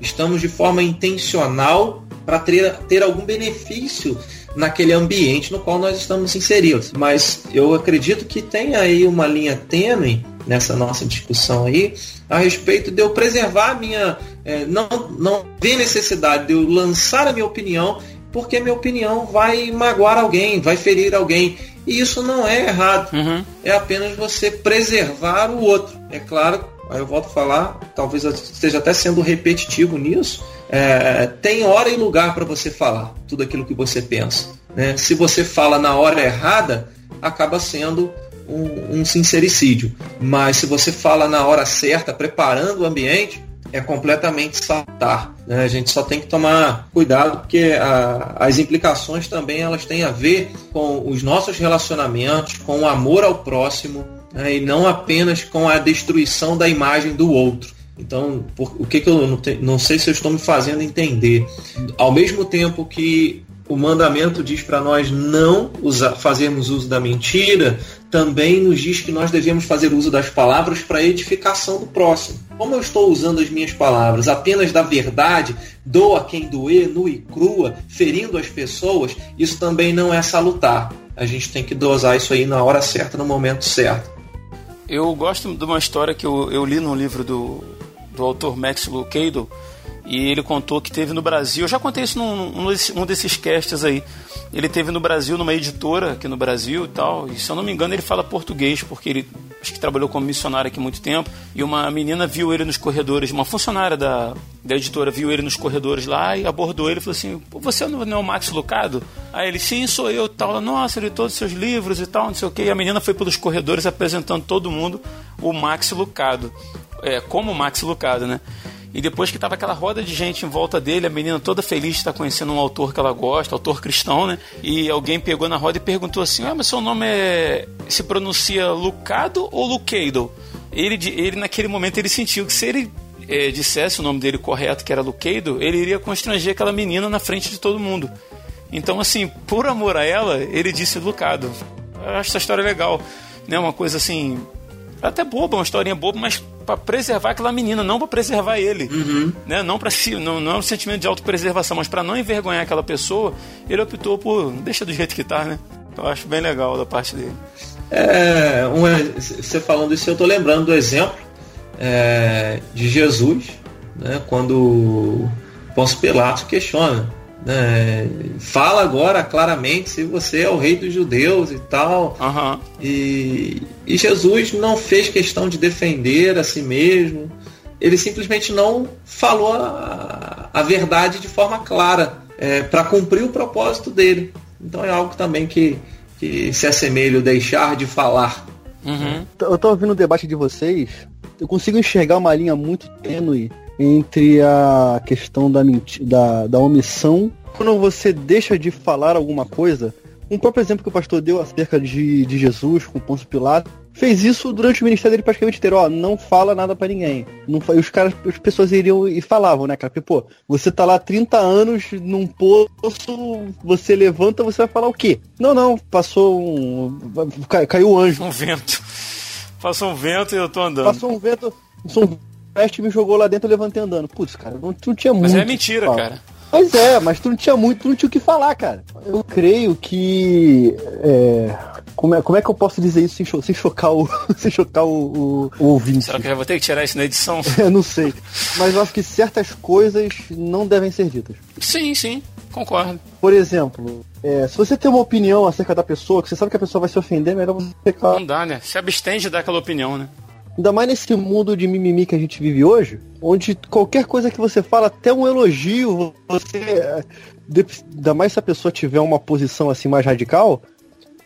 estamos de forma intencional para ter, ter algum benefício naquele ambiente no qual nós estamos inseridos. Mas eu acredito que tem aí uma linha tênue nessa nossa discussão aí a respeito de eu preservar a minha. É, não, não ver necessidade de eu lançar a minha opinião, porque a minha opinião vai magoar alguém, vai ferir alguém. E isso não é errado. Uhum. É apenas você preservar o outro. É claro, aí eu volto a falar, talvez esteja até sendo repetitivo nisso. É, tem hora e lugar para você falar tudo aquilo que você pensa. Né? Se você fala na hora errada, acaba sendo um, um sincericídio. Mas se você fala na hora certa, preparando o ambiente, é completamente saltar. Né? A gente só tem que tomar cuidado porque a, as implicações também elas têm a ver com os nossos relacionamentos, com o amor ao próximo né? e não apenas com a destruição da imagem do outro. Então, por, o que, que eu não, te, não sei se eu estou me fazendo entender. Ao mesmo tempo que o mandamento diz para nós não usar, fazermos uso da mentira, também nos diz que nós devemos fazer uso das palavras para edificação do próximo. Como eu estou usando as minhas palavras apenas da verdade, doa quem doer, nu e crua, ferindo as pessoas, isso também não é salutar. A gente tem que dosar isso aí na hora certa, no momento certo. Eu gosto de uma história que eu, eu li no livro do, do autor Max Lucado, e ele contou que teve no Brasil, eu já contei isso num, num, num desses casts aí. Ele teve no Brasil, numa editora aqui no Brasil e tal. E se eu não me engano, ele fala português, porque ele acho que trabalhou como missionário aqui muito tempo. E uma menina viu ele nos corredores, uma funcionária da, da editora viu ele nos corredores lá e abordou ele e falou assim: Você não é o Max Lucado? Aí ele, sim, sou eu tal. Nossa, ele todos os seus livros e tal, não sei o que. E a menina foi pelos corredores apresentando todo mundo o Max Lucado. É, como o Max Lucado, né? E depois que tava aquela roda de gente em volta dele, a menina toda feliz de estar conhecendo um autor que ela gosta, autor cristão, né? E alguém pegou na roda e perguntou assim: Ah, mas seu nome é. se pronuncia Lucado ou Lucado? Ele, ele naquele momento ele sentiu que se ele é, dissesse o nome dele correto, que era Lucado, ele iria constranger aquela menina na frente de todo mundo. Então, assim, por amor a ela, ele disse Lucado. Eu acho essa história legal. Né? Uma coisa assim, até boba, uma historinha boba, mas para preservar aquela menina, não para preservar ele. Uhum. Né? Não para si, não, não é um sentimento de autopreservação, mas para não envergonhar aquela pessoa, ele optou por deixa do jeito que tá, né? Eu acho bem legal da parte dele. É, um, você falando isso, eu tô lembrando do exemplo é, de Jesus, né? Quando Pôncio Pilatos questiona né? Fala agora claramente se você é o rei dos judeus e tal. Uhum. E, e Jesus não fez questão de defender a si mesmo. Ele simplesmente não falou a, a verdade de forma clara é, para cumprir o propósito dele. Então é algo também que, que se assemelha o deixar de falar. Uhum. Eu tô ouvindo o debate de vocês, eu consigo enxergar uma linha muito tênue entre a questão da, da, da omissão quando você deixa de falar alguma coisa. Um próprio exemplo que o pastor deu acerca de, de Jesus com Pôncio Pilato fez isso durante o ministério dele praticamente inteiro, ó, não fala nada para ninguém. Não, os caras, as pessoas iriam e falavam, né, cara? Porque, pô, você tá lá 30 anos num poço, você levanta, você vai falar o quê? Não, não, passou um. caiu o um anjo. Um vento. Passou um vento e eu tô andando. Passou um vento, um peste me jogou lá dentro, eu levantei andando. Putz, cara, não, não tinha muito. Mas é mentira, cara. Pois é, mas tu não tinha muito, tu não tinha o que falar, cara. Eu creio que. É, como, é, como é que eu posso dizer isso sem, cho sem chocar, o, sem chocar o, o, o ouvinte? Será que eu já vou ter que tirar isso na edição? eu não sei. Mas eu acho que certas coisas não devem ser ditas. Sim, sim. Concordo. Por exemplo, é, se você tem uma opinião acerca da pessoa, que você sabe que a pessoa vai se ofender, é melhor você. Não dá, né? Se abstém de dar aquela opinião, né? Ainda mais nesse mundo de mimimi que a gente vive hoje, onde qualquer coisa que você fala, até um elogio, você. Ainda mais se a pessoa tiver uma posição assim mais radical,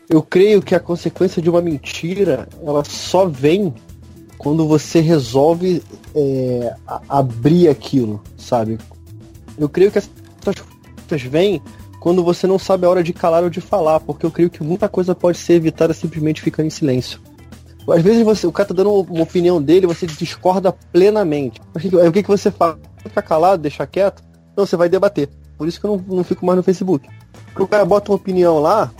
eu creio que a consequência de uma mentira, ela só vem quando você resolve é, abrir aquilo, sabe? Eu creio que essas coisas vêm quando você não sabe a hora de calar ou de falar, porque eu creio que muita coisa pode ser evitada simplesmente ficando em silêncio. Às vezes você, o cara tá dando uma opinião dele, você discorda plenamente. Aí o que, que você faz? Fica calado, deixa quieto? Não, você vai debater. Por isso que eu não, não fico mais no Facebook. Porque o cara bota uma opinião lá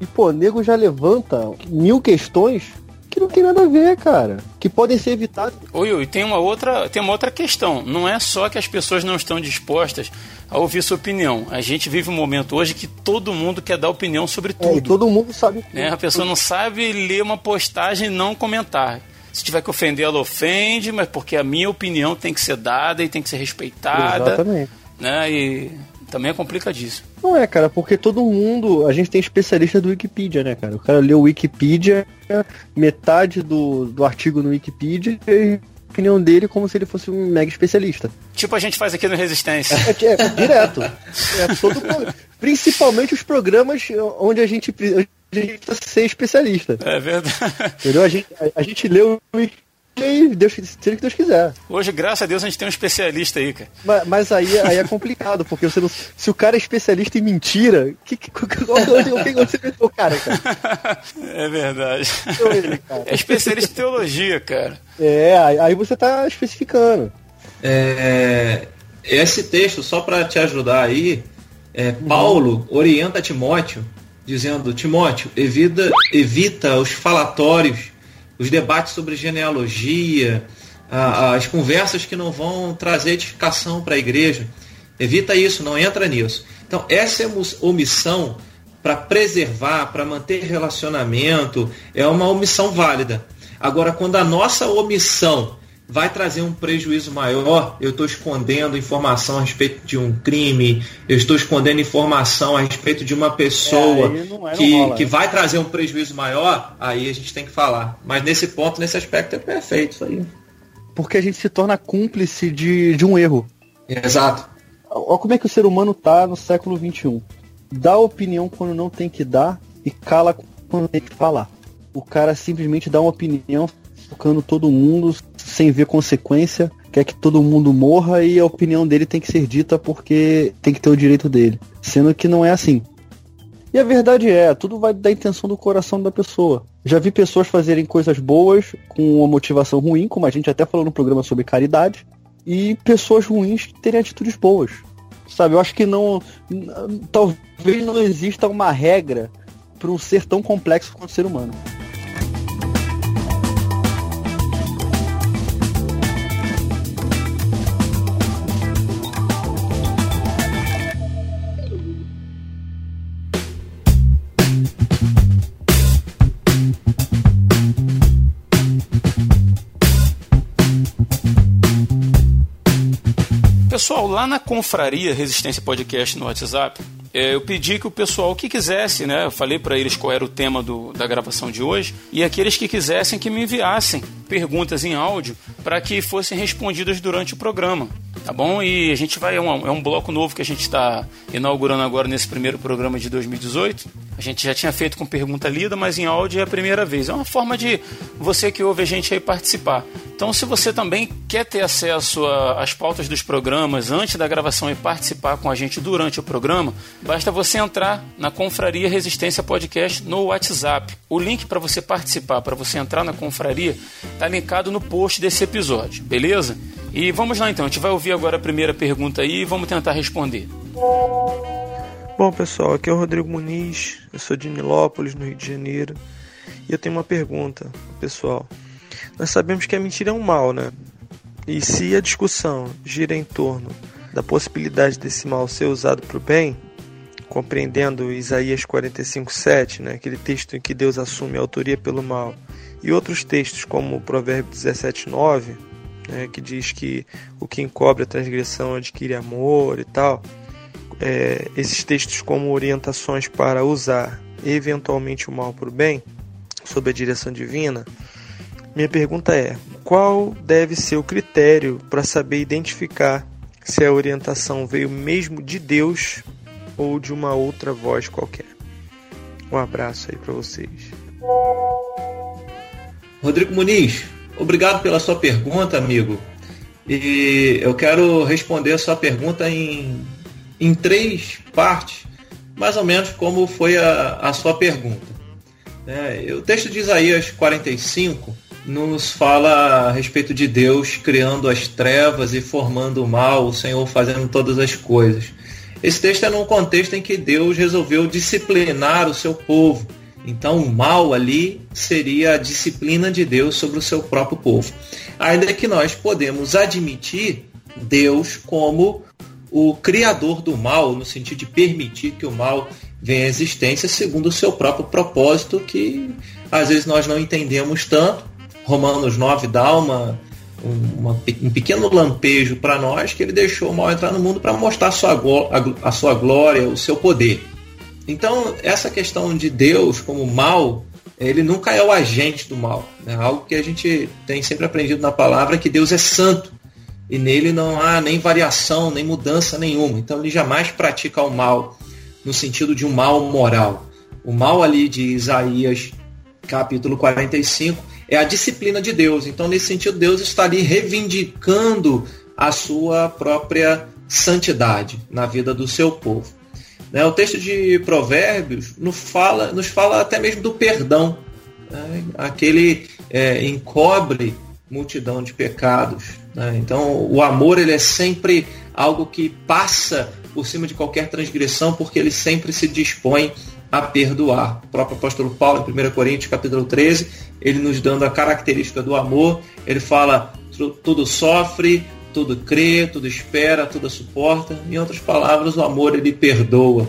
e, pô, nego já levanta mil questões que não tem nada a ver, cara. Que podem ser evitadas. Oi, oi, tem uma outra, tem uma outra questão. Não é só que as pessoas não estão dispostas a ouvir sua opinião. A gente vive um momento hoje que todo mundo quer dar opinião sobre tudo. É, todo mundo sabe. Né? A pessoa não sabe ler uma postagem e não comentar. Se tiver que ofender, ela ofende, mas porque a minha opinião tem que ser dada e tem que ser respeitada. Exatamente. Né? E também é complicadíssimo. Não é, cara, porque todo mundo. A gente tem especialista do Wikipedia, né, cara? O cara leu o Wikipedia, metade do, do artigo no Wikipedia e a opinião dele como se ele fosse um mega especialista. Tipo a gente faz aqui no Resistência. É, é, é direto. É todo, principalmente os programas onde a gente, precisa ser especialista. É verdade. Entendeu? A gente, a, a gente leu o e Deus, seja que Deus quiser. Hoje, graças a Deus, a gente tem um especialista aí, cara. Mas, mas aí, aí é complicado, porque você não, se o cara é especialista em mentira, que, que, onde você o cara, cara? É verdade. Ele, é especialista em teologia, cara. É, aí você tá especificando. É, esse texto, só para te ajudar aí, é, Paulo orienta Timóteo, dizendo, Timóteo, evita, evita os falatórios os debates sobre genealogia, as conversas que não vão trazer edificação para a igreja. Evita isso, não entra nisso. Então, essa omissão para preservar, para manter relacionamento, é uma omissão válida. Agora, quando a nossa omissão vai trazer um prejuízo maior, eu estou escondendo informação a respeito de um crime, eu estou escondendo informação a respeito de uma pessoa é, é, que, rola, que né? vai trazer um prejuízo maior, aí a gente tem que falar. Mas nesse ponto, nesse aspecto, é perfeito isso aí. Porque a gente se torna cúmplice de, de um erro. Exato. Olha como é que o ser humano tá no século XXI. Dá opinião quando não tem que dar e cala quando tem que falar. O cara simplesmente dá uma opinião focando todo mundo sem ver consequência, quer que todo mundo morra e a opinião dele tem que ser dita porque tem que ter o direito dele. Sendo que não é assim. E a verdade é, tudo vai da intenção do coração da pessoa. Já vi pessoas fazerem coisas boas com uma motivação ruim, como a gente até falou no programa sobre caridade, e pessoas ruins terem atitudes boas. Sabe, eu acho que não. Talvez não exista uma regra para um ser tão complexo quanto o ser humano. Pessoal, lá na Confraria Resistência Podcast no WhatsApp, eu pedi que o pessoal que quisesse, né? Eu falei para eles qual era o tema do, da gravação de hoje, e aqueles que quisessem que me enviassem perguntas em áudio para que fossem respondidas durante o programa tá bom? E a gente vai, é um, é um bloco novo que a gente está inaugurando agora nesse primeiro programa de 2018. A gente já tinha feito com pergunta lida, mas em áudio é a primeira vez. É uma forma de você que ouve a gente aí participar. Então, se você também quer ter acesso às pautas dos programas antes da gravação e participar com a gente durante o programa, basta você entrar na Confraria Resistência Podcast no WhatsApp. O link para você participar, para você entrar na confraria, está linkado no post desse episódio, beleza? E vamos lá então, a gente vai ouvir agora a primeira pergunta aí e vamos tentar responder. Bom pessoal, aqui é o Rodrigo Muniz, eu sou de Nilópolis, no Rio de Janeiro, e eu tenho uma pergunta, pessoal. Nós sabemos que a mentira é um mal, né? E se a discussão gira em torno da possibilidade desse mal ser usado para o bem, compreendendo Isaías 45:7, né, aquele texto em que Deus assume a autoria pelo mal, e outros textos como o Provérbio 17:9, né, que diz que o que encobre a transgressão adquire amor e tal. É, esses textos como orientações para usar eventualmente o mal para o bem, sob a direção divina, minha pergunta é: qual deve ser o critério para saber identificar se a orientação veio mesmo de Deus ou de uma outra voz qualquer? Um abraço aí para vocês. Rodrigo Muniz, Obrigado pela sua pergunta, amigo. E eu quero responder a sua pergunta em, em três partes, mais ou menos como foi a, a sua pergunta. É, o texto de Isaías 45 nos fala a respeito de Deus criando as trevas e formando o mal, o Senhor fazendo todas as coisas. Esse texto é num contexto em que Deus resolveu disciplinar o seu povo. Então o mal ali seria a disciplina de Deus sobre o seu próprio povo. Ainda que nós podemos admitir Deus como o criador do mal, no sentido de permitir que o mal venha à existência segundo o seu próprio propósito, que às vezes nós não entendemos tanto. Romanos 9 dá uma, uma, um pequeno lampejo para nós que ele deixou o mal entrar no mundo para mostrar a sua, a, a sua glória, o seu poder. Então, essa questão de Deus como mal, ele nunca é o agente do mal. Né? Algo que a gente tem sempre aprendido na palavra é que Deus é santo. E nele não há nem variação, nem mudança nenhuma. Então ele jamais pratica o mal no sentido de um mal moral. O mal ali de Isaías capítulo 45 é a disciplina de Deus. Então, nesse sentido, Deus está ali reivindicando a sua própria santidade na vida do seu povo. Né? O texto de Provérbios nos fala, nos fala até mesmo do perdão. Né? Aquele é, encobre multidão de pecados. Né? Então, o amor ele é sempre algo que passa por cima de qualquer transgressão, porque ele sempre se dispõe a perdoar. O próprio apóstolo Paulo, em 1 Coríntios capítulo 13, ele nos dando a característica do amor, ele fala, tudo sofre, tudo crê, tudo espera, tudo suporta. Em outras palavras, o amor ele perdoa.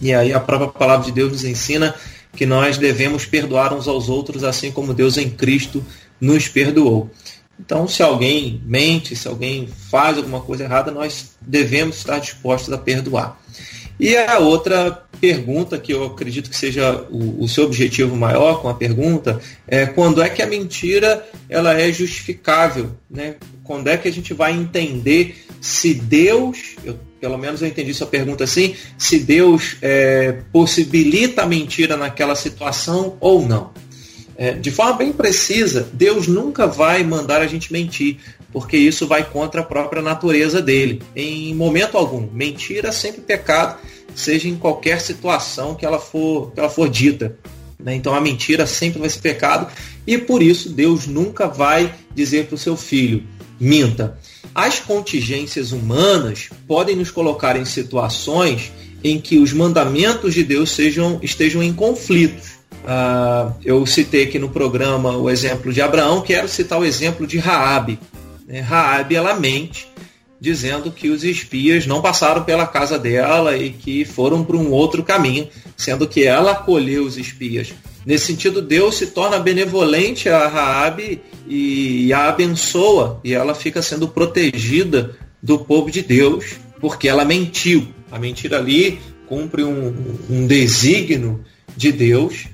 E aí a própria palavra de Deus nos ensina que nós devemos perdoar uns aos outros, assim como Deus em Cristo nos perdoou. Então, se alguém mente, se alguém faz alguma coisa errada, nós devemos estar dispostos a perdoar. E a outra pergunta, que eu acredito que seja o, o, seu objetivo maior com a pergunta, é quando é que a mentira ela é justificável? Né? Quando é que a gente vai entender se Deus, eu, pelo menos eu entendi sua pergunta assim, se Deus é, possibilita a mentira naquela situação ou não? É, de forma bem precisa, Deus nunca vai mandar a gente mentir, porque isso vai contra a própria natureza dele. Em momento algum. Mentira é sempre pecado, seja em qualquer situação que ela for, que ela for dita. Né? Então a mentira sempre vai ser pecado e por isso Deus nunca vai dizer para o seu filho, minta. As contingências humanas podem nos colocar em situações em que os mandamentos de Deus sejam, estejam em conflitos. Uh, eu citei aqui no programa o exemplo de Abraão, quero citar o exemplo de Raabe. Né? Raabe ela mente dizendo que os espias não passaram pela casa dela e que foram para um outro caminho, sendo que ela acolheu os espias. Nesse sentido, Deus se torna benevolente a Raabe e a abençoa, e ela fica sendo protegida do povo de Deus, porque ela mentiu. A mentira ali cumpre um, um desígnio de Deus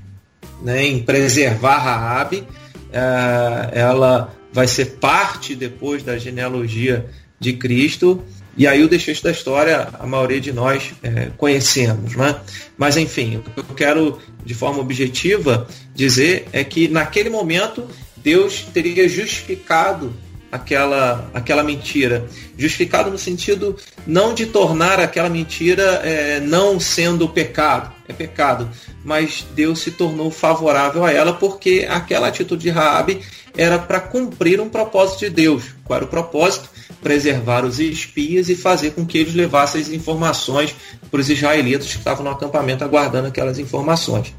né, em preservar Raabe. Uh, ela vai ser parte depois da genealogia de Cristo. E aí o desfecho da história, a maioria de nós é, conhecemos. Né? Mas enfim, o que eu quero de forma objetiva dizer é que naquele momento Deus teria justificado aquela, aquela mentira. Justificado no sentido não de tornar aquela mentira é, não sendo pecado, é pecado, mas Deus se tornou favorável a ela porque aquela atitude de Raabe era para cumprir um propósito de Deus. Qual era o propósito? Preservar os espias e fazer com que eles levassem as informações para os israelitas que estavam no acampamento aguardando aquelas informações.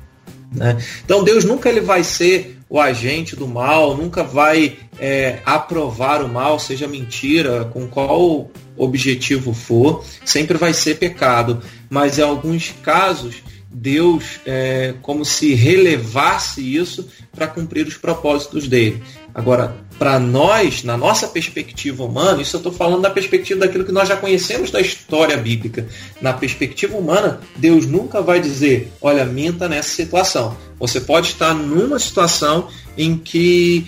Né? Então Deus nunca ele vai ser o agente do mal, nunca vai é, aprovar o mal, seja mentira, com qual objetivo for, sempre vai ser pecado. Mas em alguns casos, Deus é como se relevasse isso para cumprir os propósitos dele. Agora, para nós, na nossa perspectiva humana, isso eu estou falando da perspectiva daquilo que nós já conhecemos da história bíblica. Na perspectiva humana, Deus nunca vai dizer, olha, minta nessa situação. Você pode estar numa situação em que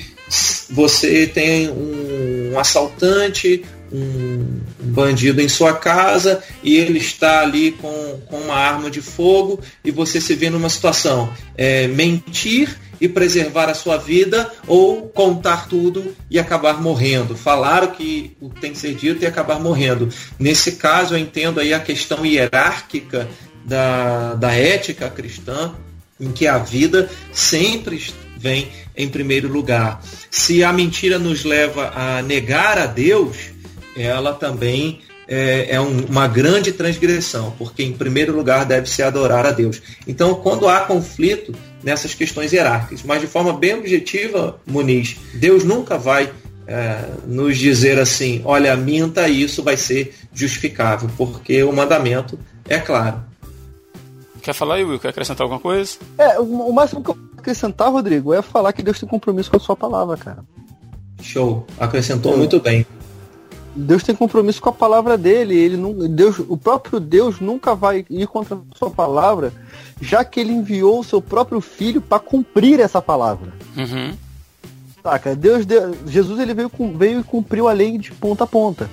você tem um assaltante, um bandido em sua casa e ele está ali com, com uma arma de fogo e você se vê numa situação é, mentir e preservar a sua vida ou contar tudo e acabar morrendo. Falar o que tem que ser dito e acabar morrendo. Nesse caso, eu entendo aí a questão hierárquica da, da ética cristã, em que a vida sempre vem em primeiro lugar. Se a mentira nos leva a negar a Deus, ela também é, é um, uma grande transgressão, porque em primeiro lugar deve se adorar a Deus. Então, quando há conflito nessas questões hierárquicas, mas de forma bem objetiva, Muniz, Deus nunca vai é, nos dizer assim, olha, minta isso vai ser justificável, porque o mandamento é claro. Quer falar aí, Will? Quer acrescentar alguma coisa? É, o, o máximo que eu acrescentar, Rodrigo, é falar que Deus tem compromisso com a sua palavra, cara. Show. Acrescentou muito bem. Deus tem compromisso com a palavra dele. Ele não, Deus, o próprio Deus nunca vai ir contra a sua palavra, já que ele enviou o seu próprio filho para cumprir essa palavra. Uhum. Saca? Deus, Deus, Jesus ele veio, veio e cumpriu a lei de ponta a ponta.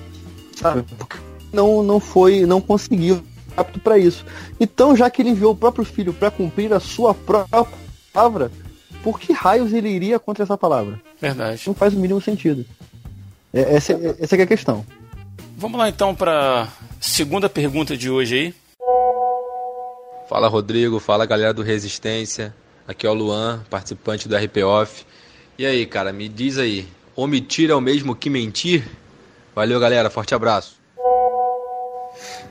Sabe? Porque não, não foi, não conseguiu apto para isso. Então, já que ele enviou o próprio filho para cumprir a sua própria palavra, por que raios ele iria contra essa palavra? Verdade. Não faz o mínimo sentido. É, essa, essa é a questão. Vamos lá então para segunda pergunta de hoje aí. Fala Rodrigo, fala galera do Resistência. Aqui é o Luan, participante do RP Off. E aí, cara, me diz aí, omitir é o mesmo que mentir? Valeu, galera, forte abraço.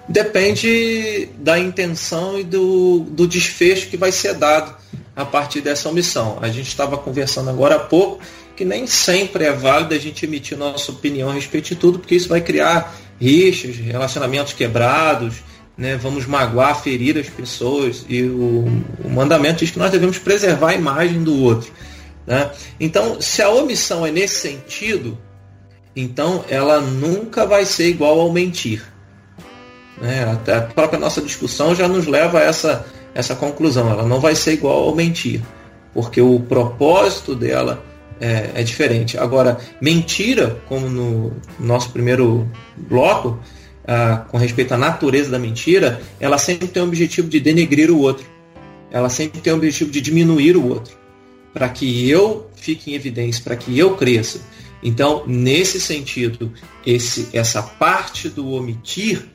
Depende da intenção e do, do desfecho que vai ser dado a partir dessa omissão. A gente estava conversando agora há pouco que nem sempre é válido a gente emitir nossa opinião a respeito de tudo, porque isso vai criar rixas, relacionamentos quebrados, né? vamos magoar, ferir as pessoas, e o, o mandamento diz que nós devemos preservar a imagem do outro. Né? Então, se a omissão é nesse sentido, então ela nunca vai ser igual ao mentir. Né? Até a própria nossa discussão já nos leva a essa, essa conclusão. Ela não vai ser igual ao mentir, porque o propósito dela é, é diferente. Agora, mentira, como no nosso primeiro bloco, ah, com respeito à natureza da mentira, ela sempre tem o objetivo de denegrir o outro. Ela sempre tem o objetivo de diminuir o outro. Para que eu fique em evidência, para que eu cresça. Então, nesse sentido, esse, essa parte do omitir,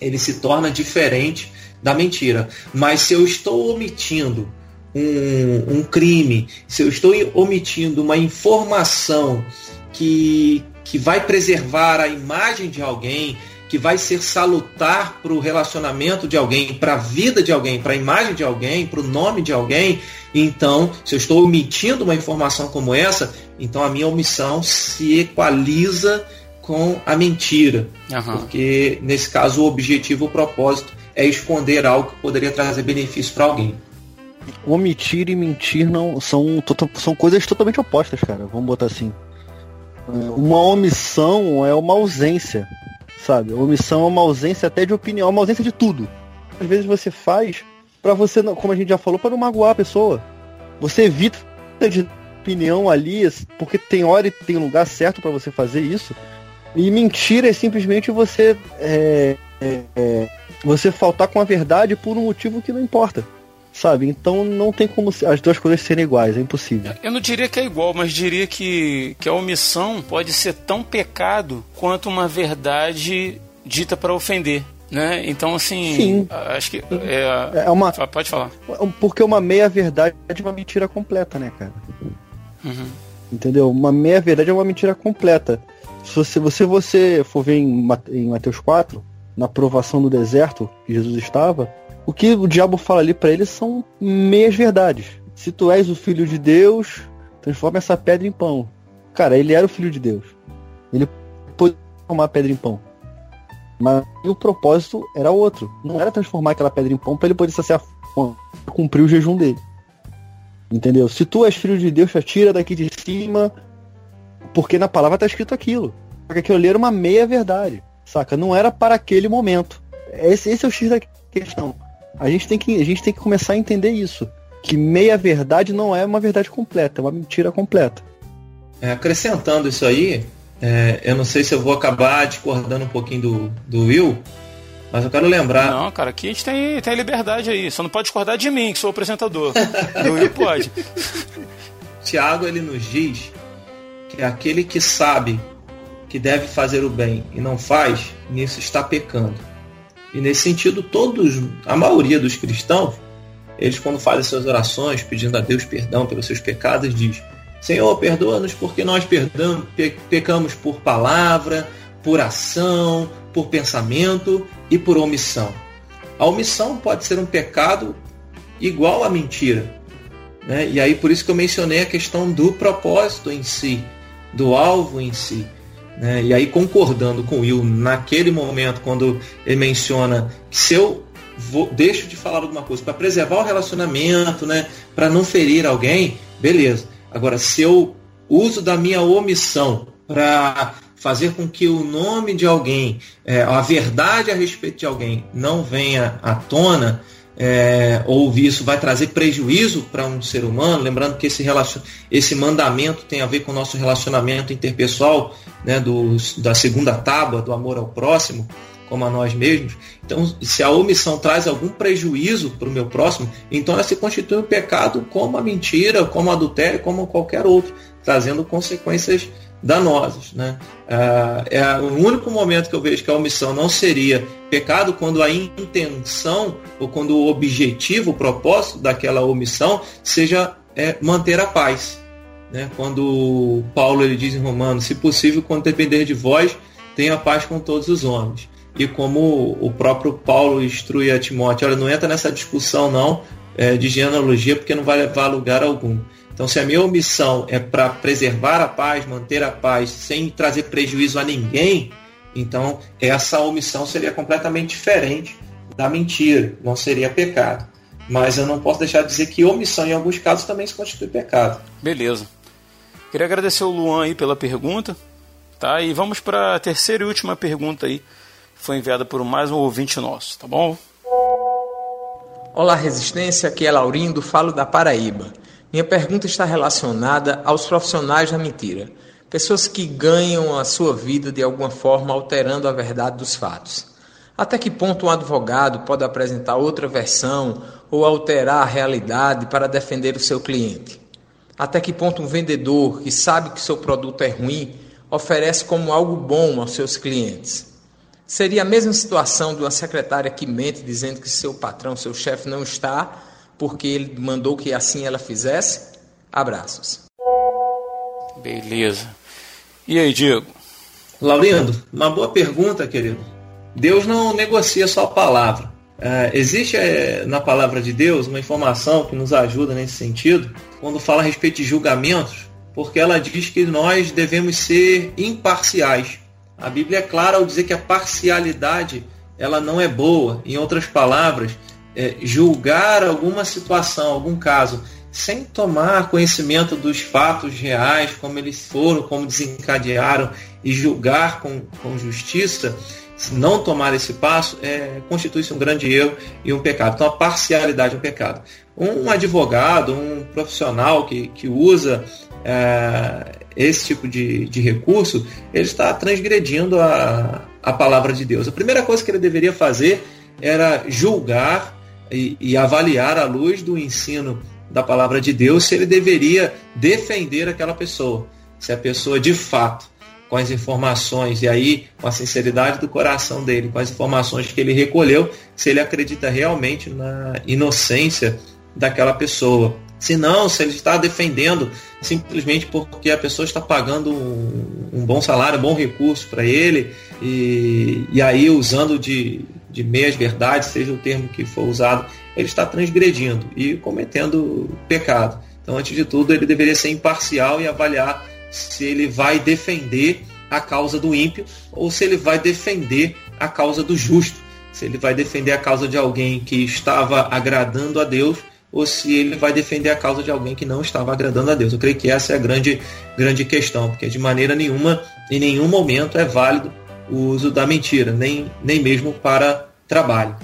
ele se torna diferente da mentira. Mas se eu estou omitindo um, um crime, se eu estou omitindo uma informação que, que vai preservar a imagem de alguém, que vai ser salutar para o relacionamento de alguém, para a vida de alguém, para a imagem de alguém, para o nome de alguém, então, se eu estou omitindo uma informação como essa, então a minha omissão se equaliza com a mentira. Uhum. Porque, nesse caso, o objetivo, o propósito é esconder algo que poderia trazer benefício para alguém omitir e mentir não são, são coisas totalmente opostas, cara. Vamos botar assim. Uma omissão é uma ausência, sabe? Omissão é uma ausência até de opinião, é uma ausência de tudo. Às vezes você faz para você, como a gente já falou, para não magoar a pessoa. Você evita de opinião ali, porque tem hora e tem lugar certo para você fazer isso. E mentira é simplesmente você é, é, é, você faltar com a verdade por um motivo que não importa sabe? Então não tem como as duas coisas serem iguais, é impossível. Eu não diria que é igual, mas diria que, que a omissão pode ser tão pecado quanto uma verdade dita para ofender. Né? Então, assim, Sim. acho que. É, é uma, pode falar. Porque uma meia-verdade é uma mentira completa, né, cara? Uhum. Entendeu? Uma meia-verdade é uma mentira completa. Se você, você, for ver em, em Mateus 4, na provação do deserto que Jesus estava, o que o diabo fala ali para ele são meias verdades. Se tu és o filho de Deus, transforma essa pedra em pão. Cara, ele era o filho de Deus. Ele pôde transformar a pedra em pão. Mas o propósito era outro. Não era transformar aquela pedra em pão para ele poder saciar fome, cumprir o jejum dele. Entendeu? Se tu és filho de Deus, te atira daqui de cima, porque na palavra está escrito aquilo. Porque aquilo ali era uma meia verdade, saca? Não era para aquele momento. Esse, esse é o X da questão. A gente tem que, a gente tem que começar a entender isso. Que meia verdade não é uma verdade completa, é uma mentira completa. É, acrescentando isso aí, é, eu não sei se eu vou acabar discordando um pouquinho do, do Will, Mas eu quero lembrar. Não, cara, aqui a gente tem, tem liberdade aí. Só não pode discordar de mim, que sou o apresentador. Do Will pode. Tiago, ele nos diz que aquele que sabe que deve fazer o bem e não faz, nisso está pecando. E nesse sentido, todos, a maioria dos cristãos, eles quando fazem suas orações, pedindo a Deus perdão pelos seus pecados, diz: Senhor, perdoa-nos porque nós perdamos, pecamos por palavra, por ação, por pensamento e por omissão. A omissão pode ser um pecado igual à mentira. Né? E aí por isso que eu mencionei a questão do propósito em si, do alvo em si. Né? E aí concordando com o Will naquele momento, quando ele menciona que se eu vou, deixo de falar alguma coisa para preservar o relacionamento, né? para não ferir alguém, beleza. Agora, se eu uso da minha omissão para fazer com que o nome de alguém, é, a verdade a respeito de alguém não venha à tona, é, ou isso vai trazer prejuízo para um ser humano, lembrando que esse, esse mandamento tem a ver com o nosso relacionamento interpessoal, né, do, da segunda tábua, do amor ao próximo, como a nós mesmos. Então, se a omissão traz algum prejuízo para o meu próximo, então ela se constitui um pecado como a mentira, como o adultério, como qualquer outro, trazendo consequências danosas. Né? Ah, é o único momento que eu vejo que a omissão não seria pecado quando a intenção ou quando o objetivo, o propósito daquela omissão seja é, manter a paz. Né? Quando Paulo ele diz em Romanos, se possível, quando depender de vós, tenha paz com todos os homens. E como o próprio Paulo instrui a Timóteo, olha, não entra nessa discussão não é, de genealogia, porque não vai levar a lugar algum. Então, se a minha omissão é para preservar a paz, manter a paz, sem trazer prejuízo a ninguém, então essa omissão seria completamente diferente da mentira, não seria pecado. Mas eu não posso deixar de dizer que omissão, em alguns casos, também se constitui pecado. Beleza. Queria agradecer o Luan aí pela pergunta. Tá? E vamos para a terceira e última pergunta aí. Foi enviada por mais um ouvinte nosso, tá bom? Olá, Resistência. Aqui é Laurindo, falo da Paraíba. Minha pergunta está relacionada aos profissionais da mentira, pessoas que ganham a sua vida de alguma forma alterando a verdade dos fatos. Até que ponto um advogado pode apresentar outra versão ou alterar a realidade para defender o seu cliente? Até que ponto um vendedor que sabe que seu produto é ruim oferece como algo bom aos seus clientes? Seria a mesma situação de uma secretária que mente dizendo que seu patrão, seu chefe não está porque ele mandou que assim ela fizesse? Abraços. Beleza. E aí, Diego? Laurindo, uma boa pergunta, querido. Deus não negocia só a palavra. É, existe é, na palavra de Deus uma informação que nos ajuda nesse sentido, quando fala a respeito de julgamentos, porque ela diz que nós devemos ser imparciais. A Bíblia é clara ao dizer que a parcialidade ela não é boa. Em outras palavras, é, julgar alguma situação, algum caso, sem tomar conhecimento dos fatos reais, como eles foram, como desencadearam, e julgar com, com justiça, não tomar esse passo, é, constitui-se um grande erro e um pecado. Então, a parcialidade é um pecado. Um advogado, um profissional que, que usa é, esse tipo de, de recurso, ele está transgredindo a, a palavra de Deus. A primeira coisa que ele deveria fazer era julgar e, e avaliar à luz do ensino da palavra de Deus se ele deveria defender aquela pessoa. Se a pessoa de fato, com as informações, e aí com a sinceridade do coração dele, com as informações que ele recolheu, se ele acredita realmente na inocência daquela pessoa. Se não, se ele está defendendo simplesmente porque a pessoa está pagando um, um bom salário, um bom recurso para ele, e, e aí usando de, de meias verdades, seja o termo que for usado, ele está transgredindo e cometendo pecado. Então, antes de tudo, ele deveria ser imparcial e avaliar se ele vai defender a causa do ímpio ou se ele vai defender a causa do justo. Se ele vai defender a causa de alguém que estava agradando a Deus ou se ele vai defender a causa de alguém que não estava agradando a Deus. Eu creio que essa é a grande, grande questão, porque de maneira nenhuma, em nenhum momento é válido o uso da mentira, nem, nem mesmo para trabalho.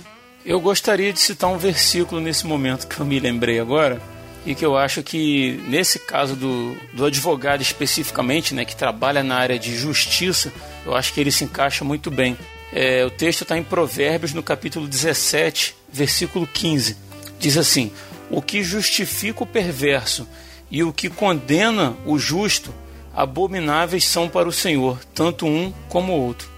Eu gostaria de citar um versículo nesse momento que eu me lembrei agora, e que eu acho que nesse caso do, do advogado especificamente, né, que trabalha na área de justiça, eu acho que ele se encaixa muito bem. É, o texto está em Provérbios, no capítulo 17, versículo 15. Diz assim: O que justifica o perverso e o que condena o justo, abomináveis são para o Senhor, tanto um como o outro.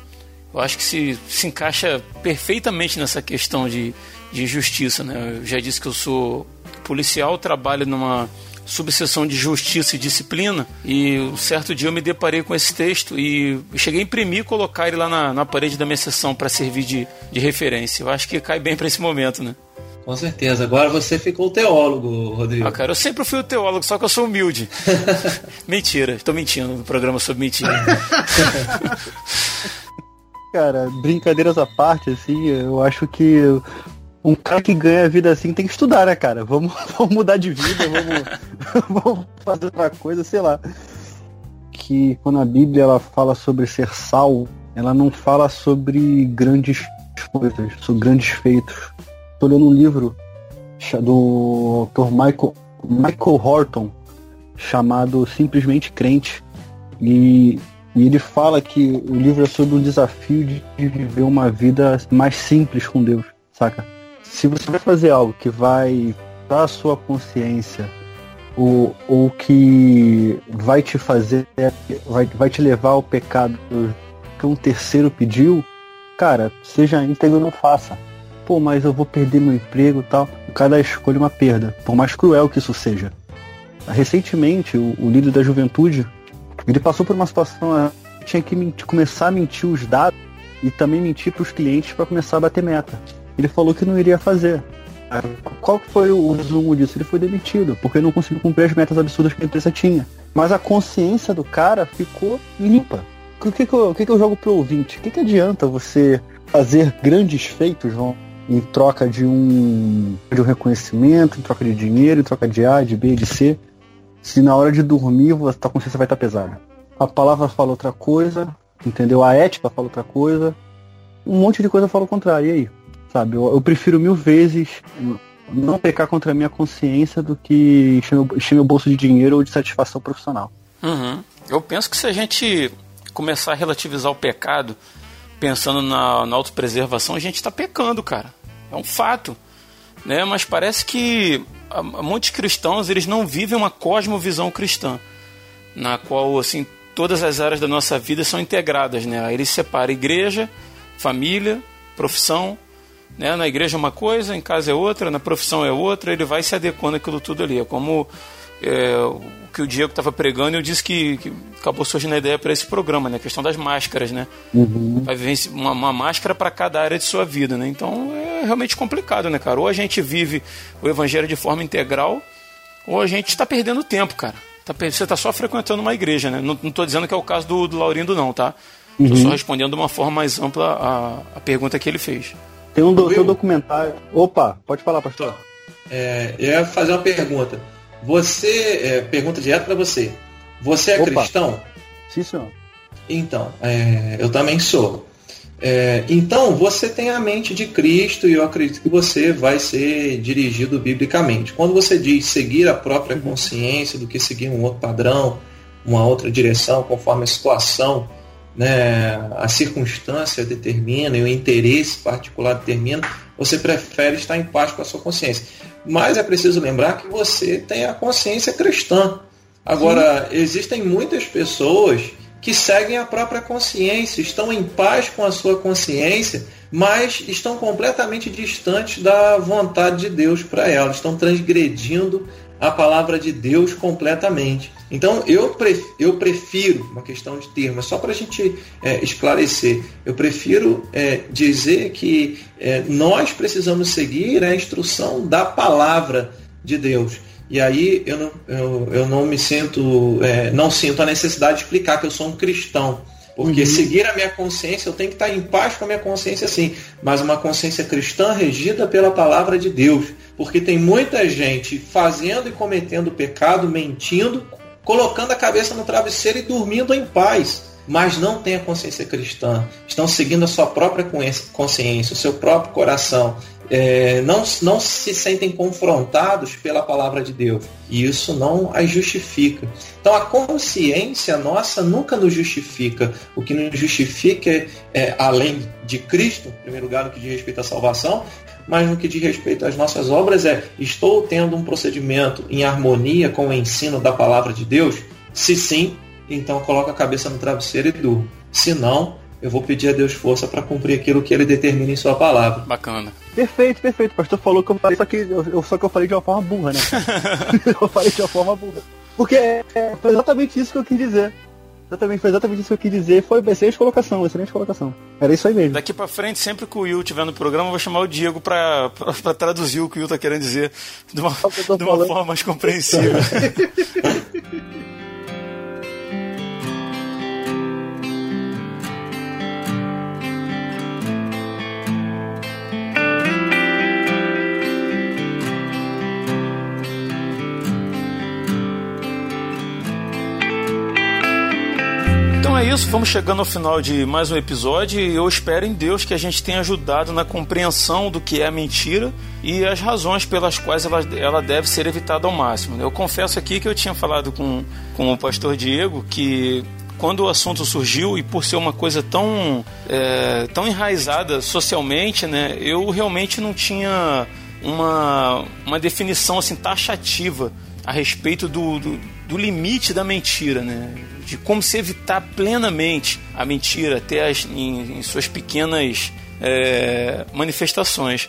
Eu acho que se, se encaixa perfeitamente nessa questão de, de justiça. Né? Eu já disse que eu sou policial, trabalho numa subseção de justiça e disciplina e um certo dia eu me deparei com esse texto e cheguei a imprimir e colocar ele lá na, na parede da minha sessão para servir de, de referência. Eu acho que cai bem para esse momento, né? Com certeza. Agora você ficou o teólogo, Rodrigo. Ah, cara, eu sempre fui o teólogo, só que eu sou humilde. mentira, estou mentindo no programa sobre mentira. cara, brincadeiras à parte, assim, eu acho que um cara que ganha a vida assim tem que estudar, né, cara? Vamos, vamos mudar de vida, vamos, vamos fazer outra coisa, sei lá. Que quando a Bíblia ela fala sobre ser sal, ela não fala sobre grandes coisas, sobre grandes feitos. Tô lendo um livro do autor Michael, Michael Horton chamado Simplesmente Crente. E, e ele fala que o livro é sobre um desafio de, viver uma vida mais simples com Deus, saca? se você vai fazer algo que vai para a sua consciência ou, ou que vai te fazer, vai, vai te levar ao pecado que um terceiro pediu, cara, seja íntegro não faça. Pô, mas eu vou perder meu emprego tal. Cada escolha é uma perda, por mais cruel que isso seja. Recentemente, o, o líder da juventude, ele passou por uma situação tinha que mentir, começar a mentir os dados e também mentir para os clientes para começar a bater meta ele falou que não iria fazer. Qual foi o resumo disso? Ele foi demitido, porque não conseguiu cumprir as metas absurdas que a empresa tinha. Mas a consciência do cara ficou limpa. O que, que, eu, o que, que eu jogo pro ouvinte? O que, que adianta você fazer grandes feitos, João, em troca de um, de um reconhecimento, em troca de dinheiro, em troca de A, de B, de C, se na hora de dormir a tua consciência vai estar pesada? A palavra fala outra coisa, entendeu? A ética fala outra coisa, um monte de coisa fala o contrário. E aí? Sabe, eu, eu, prefiro mil vezes não pecar contra a minha consciência do que encher meu, encher meu bolso de dinheiro ou de satisfação profissional. Uhum. Eu penso que se a gente começar a relativizar o pecado pensando na, na autopreservação, a gente está pecando, cara. É um fato. Né? Mas parece que muitos cristãos eles não vivem uma cosmovisão cristã, na qual assim todas as áreas da nossa vida são integradas. Né? Eles separam igreja, família, profissão, né? Na igreja é uma coisa, em casa é outra, na profissão é outra, ele vai se adequando aquilo tudo ali. É como é, o que o Diego estava pregando, eu disse que, que, acabou surgindo a ideia para esse programa, né? A questão das máscaras, né? Uhum. Vai viver uma, uma máscara para cada área de sua vida, né? Então é realmente complicado, né, cara? Ou a gente vive o evangelho de forma integral, ou a gente está perdendo tempo, cara. Tá, você está só frequentando uma igreja, né? Não estou dizendo que é o caso do, do Laurindo, não, tá? Estou uhum. só respondendo de uma forma mais ampla a, a pergunta que ele fez. Tem um, do, tem um documentário. Opa, pode falar, pastor. É, eu ia fazer uma pergunta. Você, é, pergunta direto para você. Você é Opa. cristão? Sim, senhor. Então, é, eu também sou. É, então, você tem a mente de Cristo e eu acredito que você vai ser dirigido biblicamente. Quando você diz seguir a própria uhum. consciência do que seguir um outro padrão, uma outra direção, conforme a situação né, a circunstância determina e o interesse particular determina, você prefere estar em paz com a sua consciência. Mas é preciso lembrar que você tem a consciência cristã. Agora, Sim. existem muitas pessoas que seguem a própria consciência, estão em paz com a sua consciência, mas estão completamente distantes da vontade de Deus para elas, estão transgredindo a palavra de Deus completamente. Então eu, prefiro, eu prefiro uma questão de termo, mas só para a gente é, esclarecer, eu prefiro é, dizer que é, nós precisamos seguir a instrução da palavra de Deus. E aí eu não, eu, eu não me sinto, é, não sinto a necessidade de explicar que eu sou um cristão. Porque uhum. seguir a minha consciência, eu tenho que estar em paz com a minha consciência sim, mas uma consciência cristã regida pela palavra de Deus. Porque tem muita gente fazendo e cometendo pecado, mentindo, colocando a cabeça no travesseiro e dormindo em paz. Mas não tem a consciência cristã. Estão seguindo a sua própria consciência, o seu próprio coração. É, não, não se sentem confrontados pela palavra de Deus. E isso não as justifica. Então a consciência nossa nunca nos justifica. O que nos justifica é, é além de Cristo, em primeiro lugar, no que diz respeito à salvação, mas no que diz respeito às nossas obras é estou tendo um procedimento em harmonia com o ensino da palavra de Deus? Se sim, então coloca a cabeça no travesseiro e durma. Se não, eu vou pedir a Deus força para cumprir aquilo que ele determina em sua palavra. Bacana. Perfeito, perfeito. O pastor falou que eu falei, só que eu, só que eu falei de uma forma burra, né? eu falei de uma forma burra. Porque é, foi exatamente isso que eu quis dizer. Exatamente, foi exatamente isso que eu quis dizer. Foi excelente colocação, excelente colocação. Era isso aí mesmo. Daqui pra frente, sempre que o Will estiver no programa, eu vou chamar o Diego pra, pra, pra traduzir o que o Will tá querendo dizer de uma, de uma forma mais compreensível. isso, vamos chegando ao final de mais um episódio e eu espero em Deus que a gente tenha ajudado na compreensão do que é a mentira e as razões pelas quais ela, ela deve ser evitada ao máximo. Eu confesso aqui que eu tinha falado com, com o pastor Diego que quando o assunto surgiu e por ser uma coisa tão, é, tão enraizada socialmente, né, eu realmente não tinha uma, uma definição assim taxativa a respeito do, do, do limite da mentira, né? de como se evitar plenamente a mentira até as, em, em suas pequenas é, manifestações.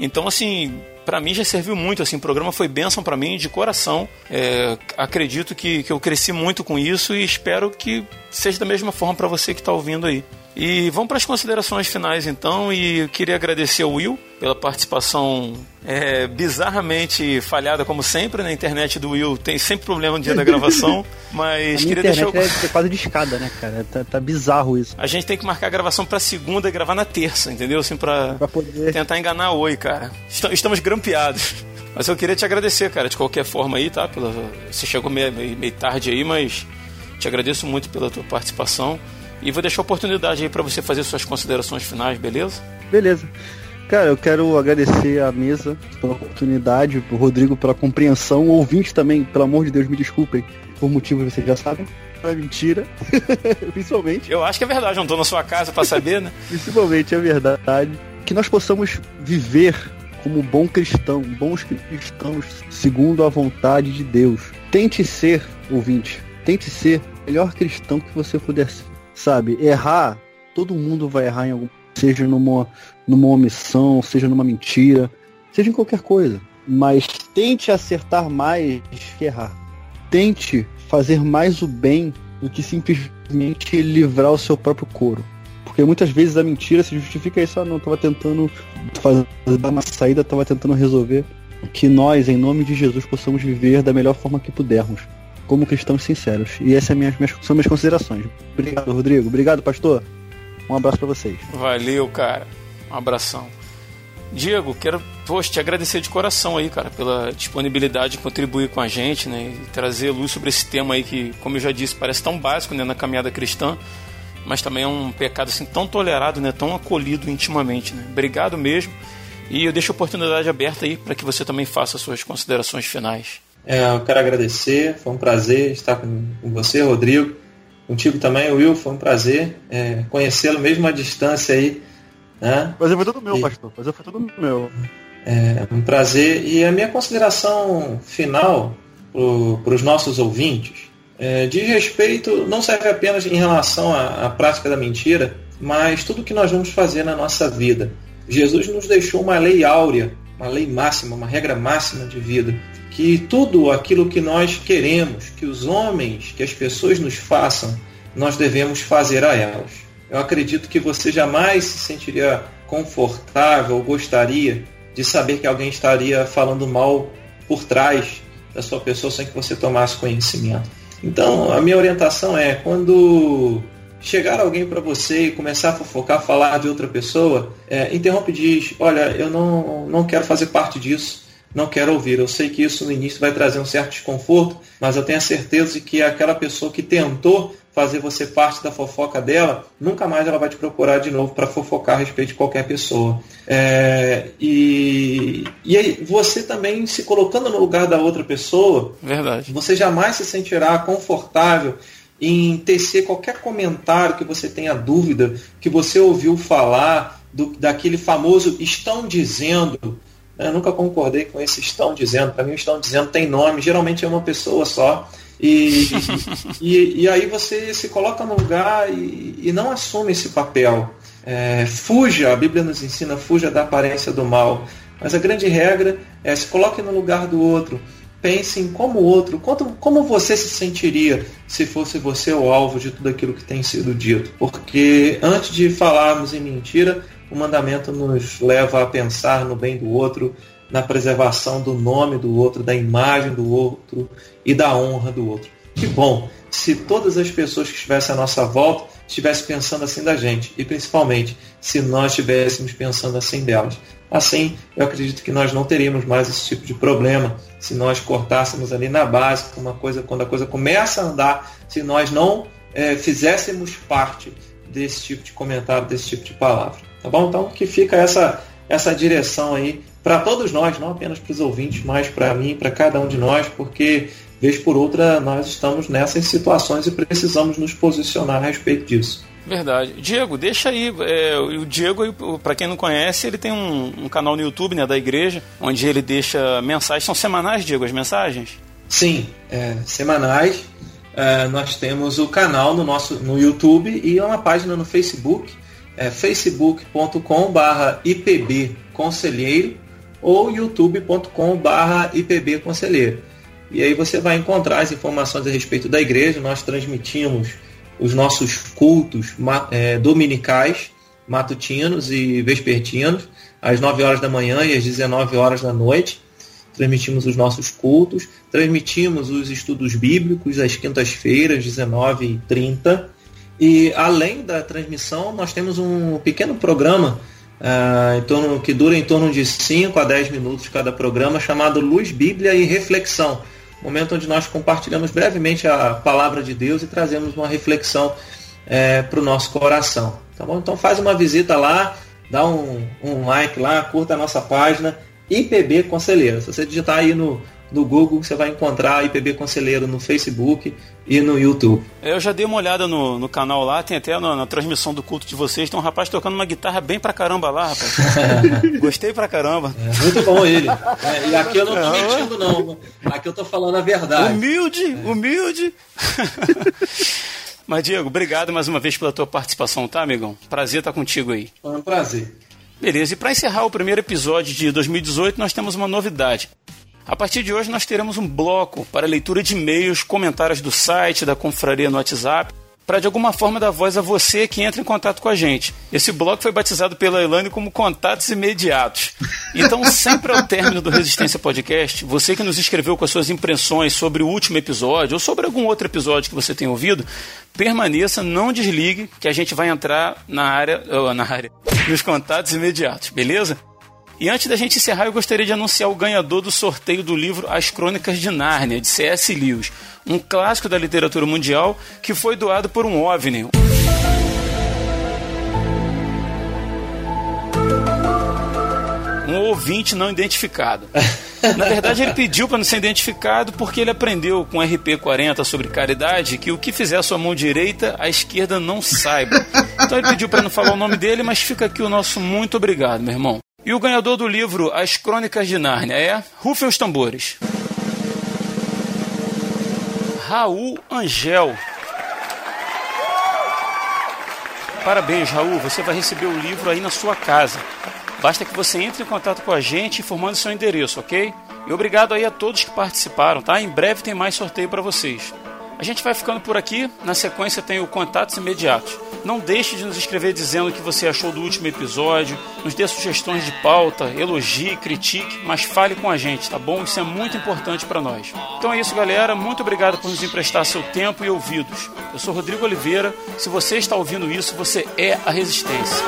Então, assim, para mim já serviu muito. Assim, o programa foi bênção para mim de coração. É, acredito que, que eu cresci muito com isso e espero que seja da mesma forma para você que está ouvindo aí. E vamos para as considerações finais então. E eu queria agradecer ao Will pela participação é, bizarramente falhada, como sempre. Na internet do Will tem sempre problema no dia da gravação. Mas queria deixar. É, é quase de escada, né, cara? Tá, tá, bizarro isso. A gente tem que marcar a gravação para segunda e gravar na terça, entendeu? Assim, para poder... tentar enganar Oi, cara. Estamos grampeados. Mas eu queria te agradecer, cara, de qualquer forma aí, tá? Pela... Você chegou meio, meio tarde aí, mas te agradeço muito pela tua participação. E vou deixar a oportunidade aí para você fazer suas considerações finais, beleza? Beleza. Cara, eu quero agradecer a mesa pela oportunidade, pro Rodrigo pela compreensão, o ouvinte também, pelo amor de Deus, me desculpem, por motivos vocês já sabem. É mentira, principalmente. Eu acho que é verdade, não tô na sua casa para saber, né? principalmente é verdade. Que nós possamos viver como bom cristão, bons cristãos, segundo a vontade de Deus. Tente ser, ouvinte, tente ser o melhor cristão que você puder ser sabe? Errar, todo mundo vai errar em algum. Seja numa, numa omissão, seja numa mentira, seja em qualquer coisa. Mas tente acertar mais que errar. Tente fazer mais o bem do que simplesmente livrar o seu próprio couro. Porque muitas vezes a mentira se justifica isso, ah, não, tava tentando fazer uma saída, tava tentando resolver. Que nós, em nome de Jesus, possamos viver da melhor forma que pudermos como cristãos sinceros. E essas minhas, minhas, são minhas considerações. Obrigado, Rodrigo. Obrigado, pastor. Um abraço para vocês. Valeu, cara. Um abração. Diego, quero poxa, te agradecer de coração aí, cara, pela disponibilidade de contribuir com a gente, né, e trazer luz sobre esse tema aí que, como eu já disse, parece tão básico, né, na caminhada cristã, mas também é um pecado assim tão tolerado, né, tão acolhido intimamente, né. Obrigado mesmo. E eu deixo a oportunidade aberta aí para que você também faça suas considerações finais. É, eu quero agradecer, foi um prazer estar com, com você, Rodrigo. Contigo também, Will, foi um prazer é, conhecê-lo mesmo à distância aí. Né? Prazer foi todo meu, e, pastor. Prazer foi todo meu. É um prazer. E a minha consideração final para os nossos ouvintes é, diz respeito, não serve apenas em relação à, à prática da mentira, mas tudo que nós vamos fazer na nossa vida. Jesus nos deixou uma lei áurea, uma lei máxima, uma regra máxima de vida que tudo aquilo que nós queremos, que os homens, que as pessoas nos façam, nós devemos fazer a elas. Eu acredito que você jamais se sentiria confortável gostaria de saber que alguém estaria falando mal por trás da sua pessoa sem que você tomasse conhecimento. Então, a minha orientação é quando chegar alguém para você e começar a fofocar, falar de outra pessoa, é, interrompe e diz: Olha, eu não, não quero fazer parte disso não quero ouvir. Eu sei que isso no início vai trazer um certo desconforto, mas eu tenho a certeza de que aquela pessoa que tentou fazer você parte da fofoca dela, nunca mais ela vai te procurar de novo para fofocar a respeito de qualquer pessoa. É, e, e aí, você também se colocando no lugar da outra pessoa, Verdade. você jamais se sentirá confortável em tecer qualquer comentário que você tenha dúvida, que você ouviu falar do, daquele famoso estão dizendo. Eu nunca concordei com esse estão dizendo. Para mim, estão dizendo tem nome, geralmente é uma pessoa só. E, e, e, aí você se coloca no lugar e, e não assume esse papel. É, fuja, a Bíblia nos ensina, fuja da aparência do mal. Mas a grande regra é se coloque no lugar do outro. Pense em como o outro, como, como você se sentiria se fosse você o alvo de tudo aquilo que tem sido dito. Porque antes de falarmos em mentira, o mandamento nos leva a pensar no bem do outro, na preservação do nome do outro, da imagem do outro e da honra do outro. Que bom se todas as pessoas que estivessem à nossa volta estivessem pensando assim da gente e principalmente se nós estivéssemos pensando assim delas. Assim, eu acredito que nós não teríamos mais esse tipo de problema se nós cortássemos ali na base, uma coisa quando a coisa começa a andar, se nós não é, fizéssemos parte desse tipo de comentário, desse tipo de palavra. Tá bom? Então que fica essa essa direção aí para todos nós, não apenas para os ouvintes, mas para mim, para cada um de nós, porque vez por outra nós estamos nessas situações e precisamos nos posicionar a respeito disso. Verdade. Diego, deixa aí. É, o Diego, para quem não conhece, ele tem um, um, canal no YouTube né, da igreja, onde ele deixa mensagens. São semanais, Diego, as mensagens? Sim, é, semanais. É, nós temos o canal no nosso no YouTube e uma página no Facebook é facebook.com/barra IPB Conselheiro ou youtube.com/barra IPB Conselheiro. E aí você vai encontrar as informações a respeito da igreja. Nós transmitimos os nossos cultos é, dominicais, matutinos e vespertinos, às 9 horas da manhã e às 19 horas da noite. Transmitimos os nossos cultos, transmitimos os estudos bíblicos às quintas-feiras, 19h30 e além da transmissão, nós temos um pequeno programa uh, em torno, que dura em torno de 5 a 10 minutos cada programa, chamado Luz, Bíblia e Reflexão. Momento onde nós compartilhamos brevemente a palavra de Deus e trazemos uma reflexão é, para o nosso coração. Tá bom? Então faz uma visita lá, dá um, um like lá, curta a nossa página IPB Conselheiro. Se você digitar aí no, no Google, você vai encontrar IPB Conselheiro no Facebook e no YouTube. Eu já dei uma olhada no, no canal lá, tem até na, na, transmissão do culto de vocês, tem um rapaz tocando uma guitarra bem pra caramba lá, rapaz. Gostei pra caramba. É, muito bom ele. É, e aqui eu não tô mentindo, não. Aqui eu tô falando a verdade. Humilde, humilde. Mas, Diego, obrigado mais uma vez pela tua participação, tá, amigão? Prazer estar contigo aí. Foi um prazer. Beleza, e para encerrar o primeiro episódio de 2018, nós temos uma novidade. A partir de hoje nós teremos um bloco para leitura de e-mails, comentários do site, da confraria no WhatsApp, para de alguma forma dar voz a você que entra em contato com a gente. Esse bloco foi batizado pela Elane como Contatos Imediatos. Então, sempre ao término do Resistência Podcast, você que nos escreveu com as suas impressões sobre o último episódio ou sobre algum outro episódio que você tenha ouvido, permaneça, não desligue, que a gente vai entrar na área, na área, nos contatos imediatos, beleza? E antes da gente encerrar, eu gostaria de anunciar o ganhador do sorteio do livro As Crônicas de Nárnia, de C.S. Lewis, um clássico da literatura mundial que foi doado por um OVNI. Um ouvinte não identificado. Na verdade, ele pediu para não ser identificado porque ele aprendeu com RP40 sobre caridade que o que fizer a sua mão direita, a esquerda não saiba. Então ele pediu para não falar o nome dele, mas fica aqui o nosso muito obrigado, meu irmão. E o ganhador do livro As Crônicas de Nárnia é Rufem os Tambores. Raul Angel. Parabéns, Raul. Você vai receber o livro aí na sua casa. Basta que você entre em contato com a gente informando seu endereço, ok? E obrigado aí a todos que participaram, tá? Em breve tem mais sorteio para vocês. A gente vai ficando por aqui. Na sequência tem o Contatos Imediatos. Não deixe de nos escrever dizendo o que você achou do último episódio. Nos dê sugestões de pauta, elogie, critique, mas fale com a gente, tá bom? Isso é muito importante para nós. Então é isso, galera. Muito obrigado por nos emprestar seu tempo e ouvidos. Eu sou Rodrigo Oliveira. Se você está ouvindo isso, você é a Resistência.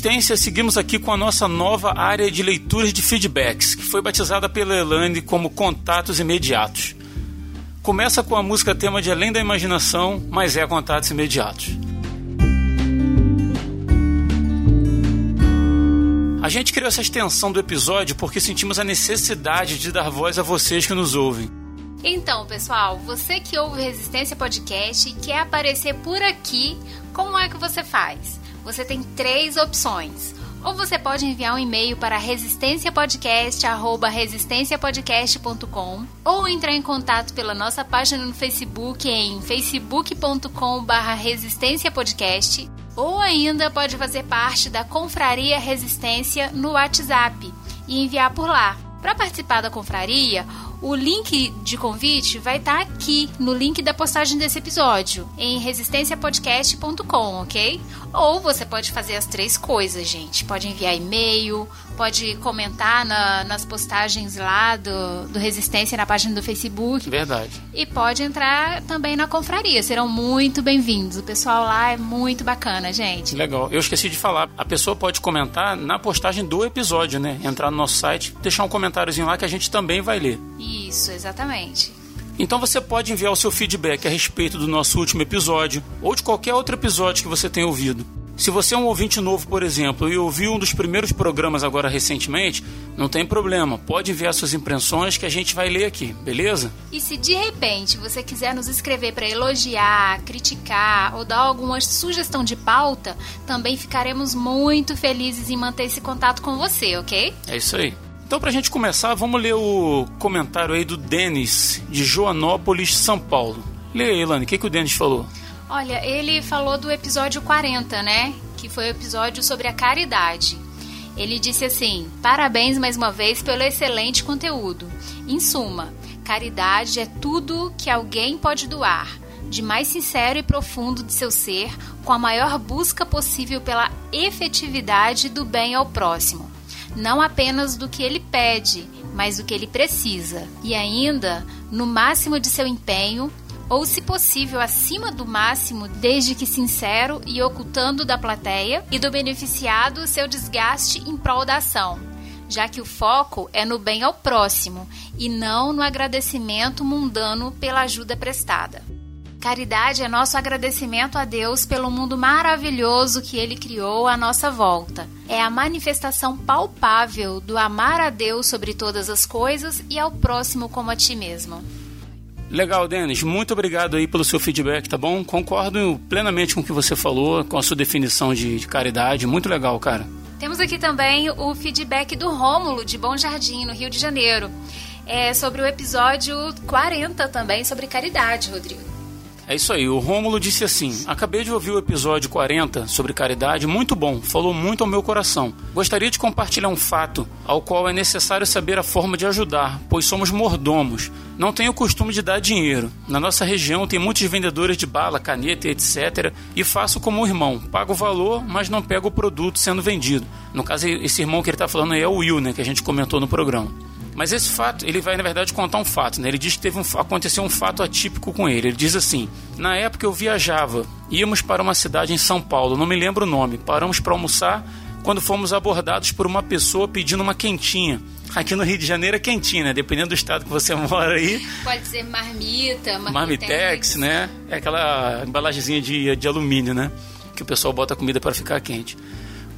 Resistência, seguimos aqui com a nossa nova área de leituras de feedbacks, que foi batizada pela Elane como Contatos Imediatos. Começa com a música tema de Além da Imaginação, mas é Contatos Imediatos. A gente criou essa extensão do episódio porque sentimos a necessidade de dar voz a vocês que nos ouvem. Então, pessoal, você que ouve Resistência Podcast e quer aparecer por aqui, como é que você faz? Você tem três opções. Ou você pode enviar um e-mail para resistenciapodcast@resistenciapodcast.com ou entrar em contato pela nossa página no Facebook em facebook.com/resistenciapodcast ou ainda pode fazer parte da Confraria Resistência no WhatsApp e enviar por lá. Para participar da confraria, o link de convite vai estar tá aqui no link da postagem desse episódio, em resistenciapodcast.com, ok? Ou você pode fazer as três coisas, gente. Pode enviar e-mail, pode comentar na, nas postagens lá do, do Resistência na página do Facebook. Verdade. E pode entrar também na confraria. Serão muito bem-vindos. O pessoal lá é muito bacana, gente. Legal. Eu esqueci de falar. A pessoa pode comentar na postagem do episódio, né? Entrar no nosso site, deixar um comentáriozinho lá que a gente também vai ler. Isso, exatamente. Então você pode enviar o seu feedback a respeito do nosso último episódio ou de qualquer outro episódio que você tenha ouvido. Se você é um ouvinte novo, por exemplo, e ouviu um dos primeiros programas agora recentemente, não tem problema, pode enviar suas impressões que a gente vai ler aqui, beleza? E se de repente você quiser nos escrever para elogiar, criticar ou dar alguma sugestão de pauta, também ficaremos muito felizes em manter esse contato com você, ok? É isso aí. Então, para a gente começar, vamos ler o comentário aí do Denis, de Joanópolis, São Paulo. Lê aí, Elane, o que, que o Denis falou? Olha, ele falou do episódio 40, né? Que foi o episódio sobre a caridade. Ele disse assim: parabéns mais uma vez pelo excelente conteúdo. Em suma, caridade é tudo que alguém pode doar, de mais sincero e profundo de seu ser, com a maior busca possível pela efetividade do bem ao próximo. Não apenas do que ele pede, mas do que ele precisa. E ainda, no máximo de seu empenho, ou, se possível, acima do máximo, desde que sincero e ocultando da plateia e do beneficiado seu desgaste em prol da ação, já que o foco é no bem ao próximo e não no agradecimento mundano pela ajuda prestada. Caridade é nosso agradecimento a Deus pelo mundo maravilhoso que Ele criou à nossa volta. É a manifestação palpável do amar a Deus sobre todas as coisas e ao próximo como a ti mesmo. Legal, Denis. Muito obrigado aí pelo seu feedback, tá bom? Concordo plenamente com o que você falou, com a sua definição de, de caridade. Muito legal, cara. Temos aqui também o feedback do Rômulo, de Bom Jardim, no Rio de Janeiro. É sobre o episódio 40 também, sobre caridade, Rodrigo. É isso aí, o Rômulo disse assim: Acabei de ouvir o episódio 40 sobre caridade, muito bom, falou muito ao meu coração. Gostaria de compartilhar um fato ao qual é necessário saber a forma de ajudar, pois somos mordomos. Não tenho o costume de dar dinheiro. Na nossa região tem muitos vendedores de bala, caneta, etc. E faço como o irmão: pago o valor, mas não pego o produto sendo vendido. No caso, esse irmão que ele está falando aí é o Will, né, que a gente comentou no programa. Mas esse fato, ele vai na verdade contar um fato, né? Ele diz que teve um, aconteceu um fato atípico com ele. Ele diz assim: Na época eu viajava, íamos para uma cidade em São Paulo, não me lembro o nome. Paramos para almoçar quando fomos abordados por uma pessoa pedindo uma quentinha. Aqui no Rio de Janeiro é quentinha, né? Dependendo do estado que você mora aí. Pode ser marmita, marmitex, marmitex né? É aquela embalagemzinha de, de alumínio, né? Que o pessoal bota a comida para ficar quente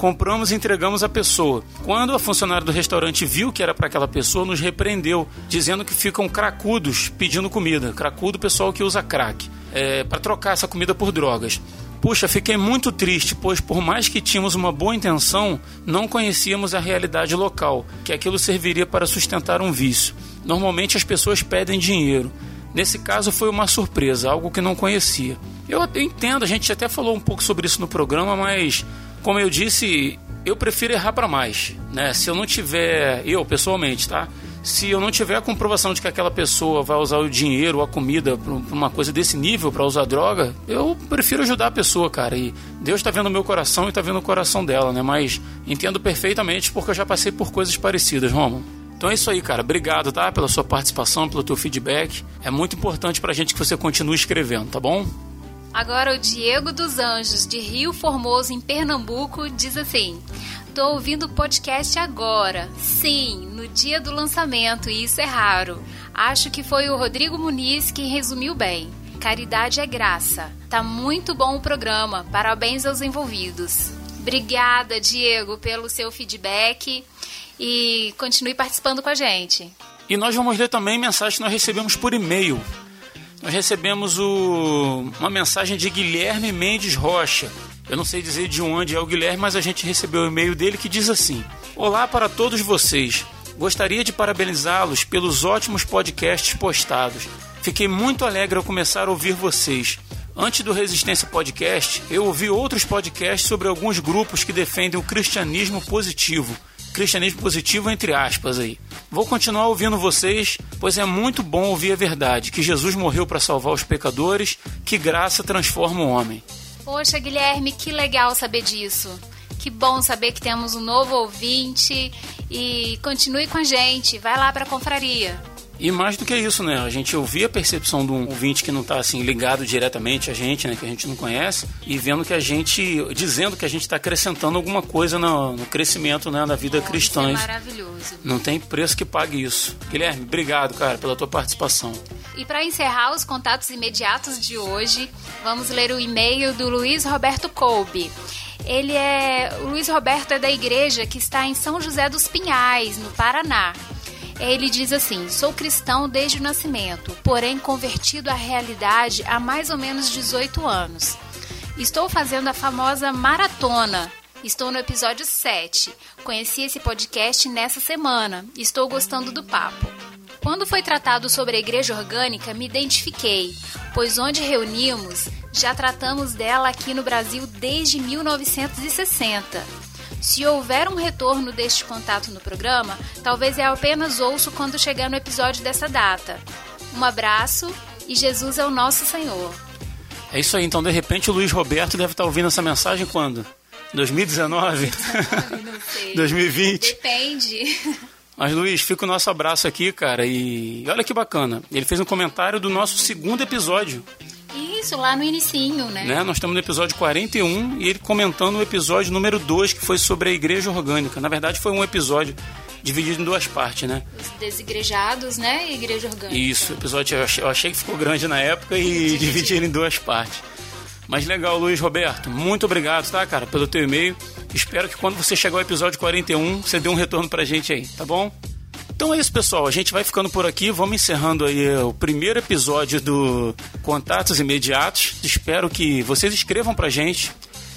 compramos e entregamos a pessoa. Quando a funcionária do restaurante viu que era para aquela pessoa, nos repreendeu, dizendo que ficam cracudos pedindo comida. Cracudo, pessoal que usa crack, é, para trocar essa comida por drogas. Puxa, fiquei muito triste, pois por mais que tínhamos uma boa intenção, não conhecíamos a realidade local, que aquilo serviria para sustentar um vício. Normalmente as pessoas pedem dinheiro. Nesse caso foi uma surpresa, algo que não conhecia. Eu entendo, a gente até falou um pouco sobre isso no programa, mas como eu disse, eu prefiro errar para mais, né? Se eu não tiver, eu pessoalmente, tá? Se eu não tiver a comprovação de que aquela pessoa vai usar o dinheiro ou a comida para uma coisa desse nível para usar droga, eu prefiro ajudar a pessoa, cara. E Deus está vendo o meu coração e está vendo o coração dela, né? Mas entendo perfeitamente porque eu já passei por coisas parecidas, Romulo. Então é isso aí, cara. Obrigado, tá? Pela sua participação, pelo teu feedback. É muito importante pra gente que você continue escrevendo, tá bom? Agora o Diego dos Anjos, de Rio Formoso, em Pernambuco, diz assim: Tô ouvindo o podcast agora. Sim, no dia do lançamento, e isso é raro. Acho que foi o Rodrigo Muniz quem resumiu bem. Caridade é graça. Tá muito bom o programa. Parabéns aos envolvidos. Obrigada, Diego, pelo seu feedback e continue participando com a gente. E nós vamos ler também mensagens que nós recebemos por e-mail. Nós recebemos o... uma mensagem de Guilherme Mendes Rocha. Eu não sei dizer de onde é o Guilherme, mas a gente recebeu o e-mail dele que diz assim: Olá para todos vocês. Gostaria de parabenizá-los pelos ótimos podcasts postados. Fiquei muito alegre ao começar a ouvir vocês. Antes do Resistência Podcast, eu ouvi outros podcasts sobre alguns grupos que defendem o cristianismo positivo. Cristianismo positivo entre aspas aí. Vou continuar ouvindo vocês, pois é muito bom ouvir a verdade, que Jesus morreu para salvar os pecadores, que graça transforma o homem. Poxa, Guilherme, que legal saber disso. Que bom saber que temos um novo ouvinte e continue com a gente. Vai lá para a confraria. E mais do que isso, né? A gente ouvir a percepção de um ouvinte que não está assim ligado diretamente a gente, né? Que a gente não conhece, e vendo que a gente, dizendo que a gente está acrescentando alguma coisa no, no crescimento, né? Da vida Oh, cristã. Isso é maravilhoso. Não tem preço que pague isso. Guilherme, obrigado, cara, pela tua participação. E para encerrar os contatos imediatos de hoje, vamos ler o e-mail do Luiz Roberto Kolbe. Ele é. O Luiz Roberto é da igreja que está em São José dos Pinhais, no Paraná. Ele diz assim: Sou cristão desde o nascimento, porém convertido à realidade há mais ou menos 18 anos. Estou fazendo a famosa maratona. Estou no episódio 7. Conheci esse podcast nessa semana. Estou gostando do papo. Quando foi tratado sobre a igreja orgânica, me identifiquei, pois onde reunimos, já tratamos dela aqui no Brasil desde 1960. Se houver um retorno deste contato no programa, talvez eu apenas ouço quando chegar no episódio dessa data. Um abraço e Jesus é o nosso Senhor. É isso aí, então de repente o Luiz Roberto deve estar ouvindo essa mensagem quando? 2019? Não sei. 2020? Depende. Mas Luiz, fica o nosso abraço aqui, cara. E olha que bacana. Ele fez um comentário do nosso segundo episódio. Isso, lá no inicinho, né? Né? Nós estamos no episódio 41 e ele comentando o episódio número 2, que foi sobre a igreja orgânica. Na verdade, foi um episódio dividido em duas partes, né? Os desigrejados, né? E igreja orgânica. Isso, o episódio eu achei, eu achei que ficou grande na época e dividi ele em duas partes. Mas legal, Luiz Roberto. Muito obrigado, tá, cara, pelo teu e-mail. Espero que quando você chegar ao episódio 41, você dê um retorno pra gente aí, tá bom? Então é isso, pessoal. A gente vai ficando por aqui. Vamos encerrando aí eh, o primeiro episódio do Contatos Imediatos. Espero que vocês escrevam pra gente.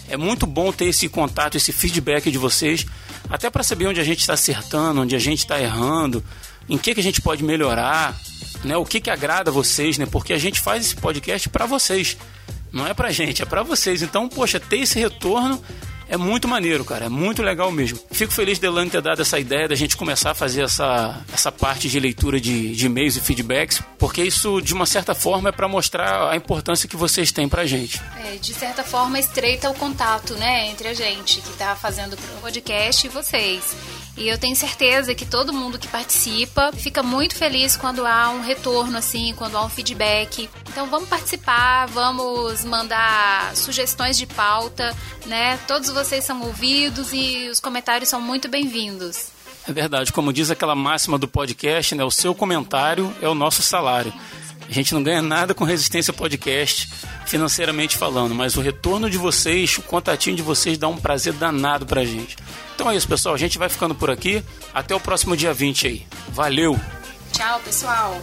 É muito bom ter esse contato, esse feedback de vocês, até para saber onde a gente está acertando, onde a gente está errando, em que, que a gente pode melhorar, né? O que, que agrada a vocês, né? Porque a gente faz esse podcast para vocês, não é pra gente, é para vocês. Então, poxa, ter esse retorno é muito maneiro, cara. É muito legal mesmo. Fico feliz de Elane ter dado essa ideia da gente começar a fazer essa, essa parte de leitura de, de e-mails e feedbacks, porque isso, de uma certa forma, é para mostrar a importância que vocês têm pra gente. É, de certa forma, estreita o contato, né? Entre a gente que tá fazendo o podcast e vocês. E eu tenho certeza que todo mundo que participa fica muito feliz quando há um retorno, assim, quando há um feedback. Então vamos participar, vamos mandar sugestões de pauta, né? Todos vocês são ouvidos e os comentários são muito bem-vindos. É verdade, como diz aquela máxima do podcast, né? O seu comentário é o nosso salário. A gente não ganha nada com Resistência Podcast, financeiramente falando, mas o retorno de vocês, o contatinho de vocês dá um prazer danado pra gente. Então é isso, pessoal. A gente vai ficando por aqui. Até o próximo dia 20 aí. Valeu! Tchau, pessoal!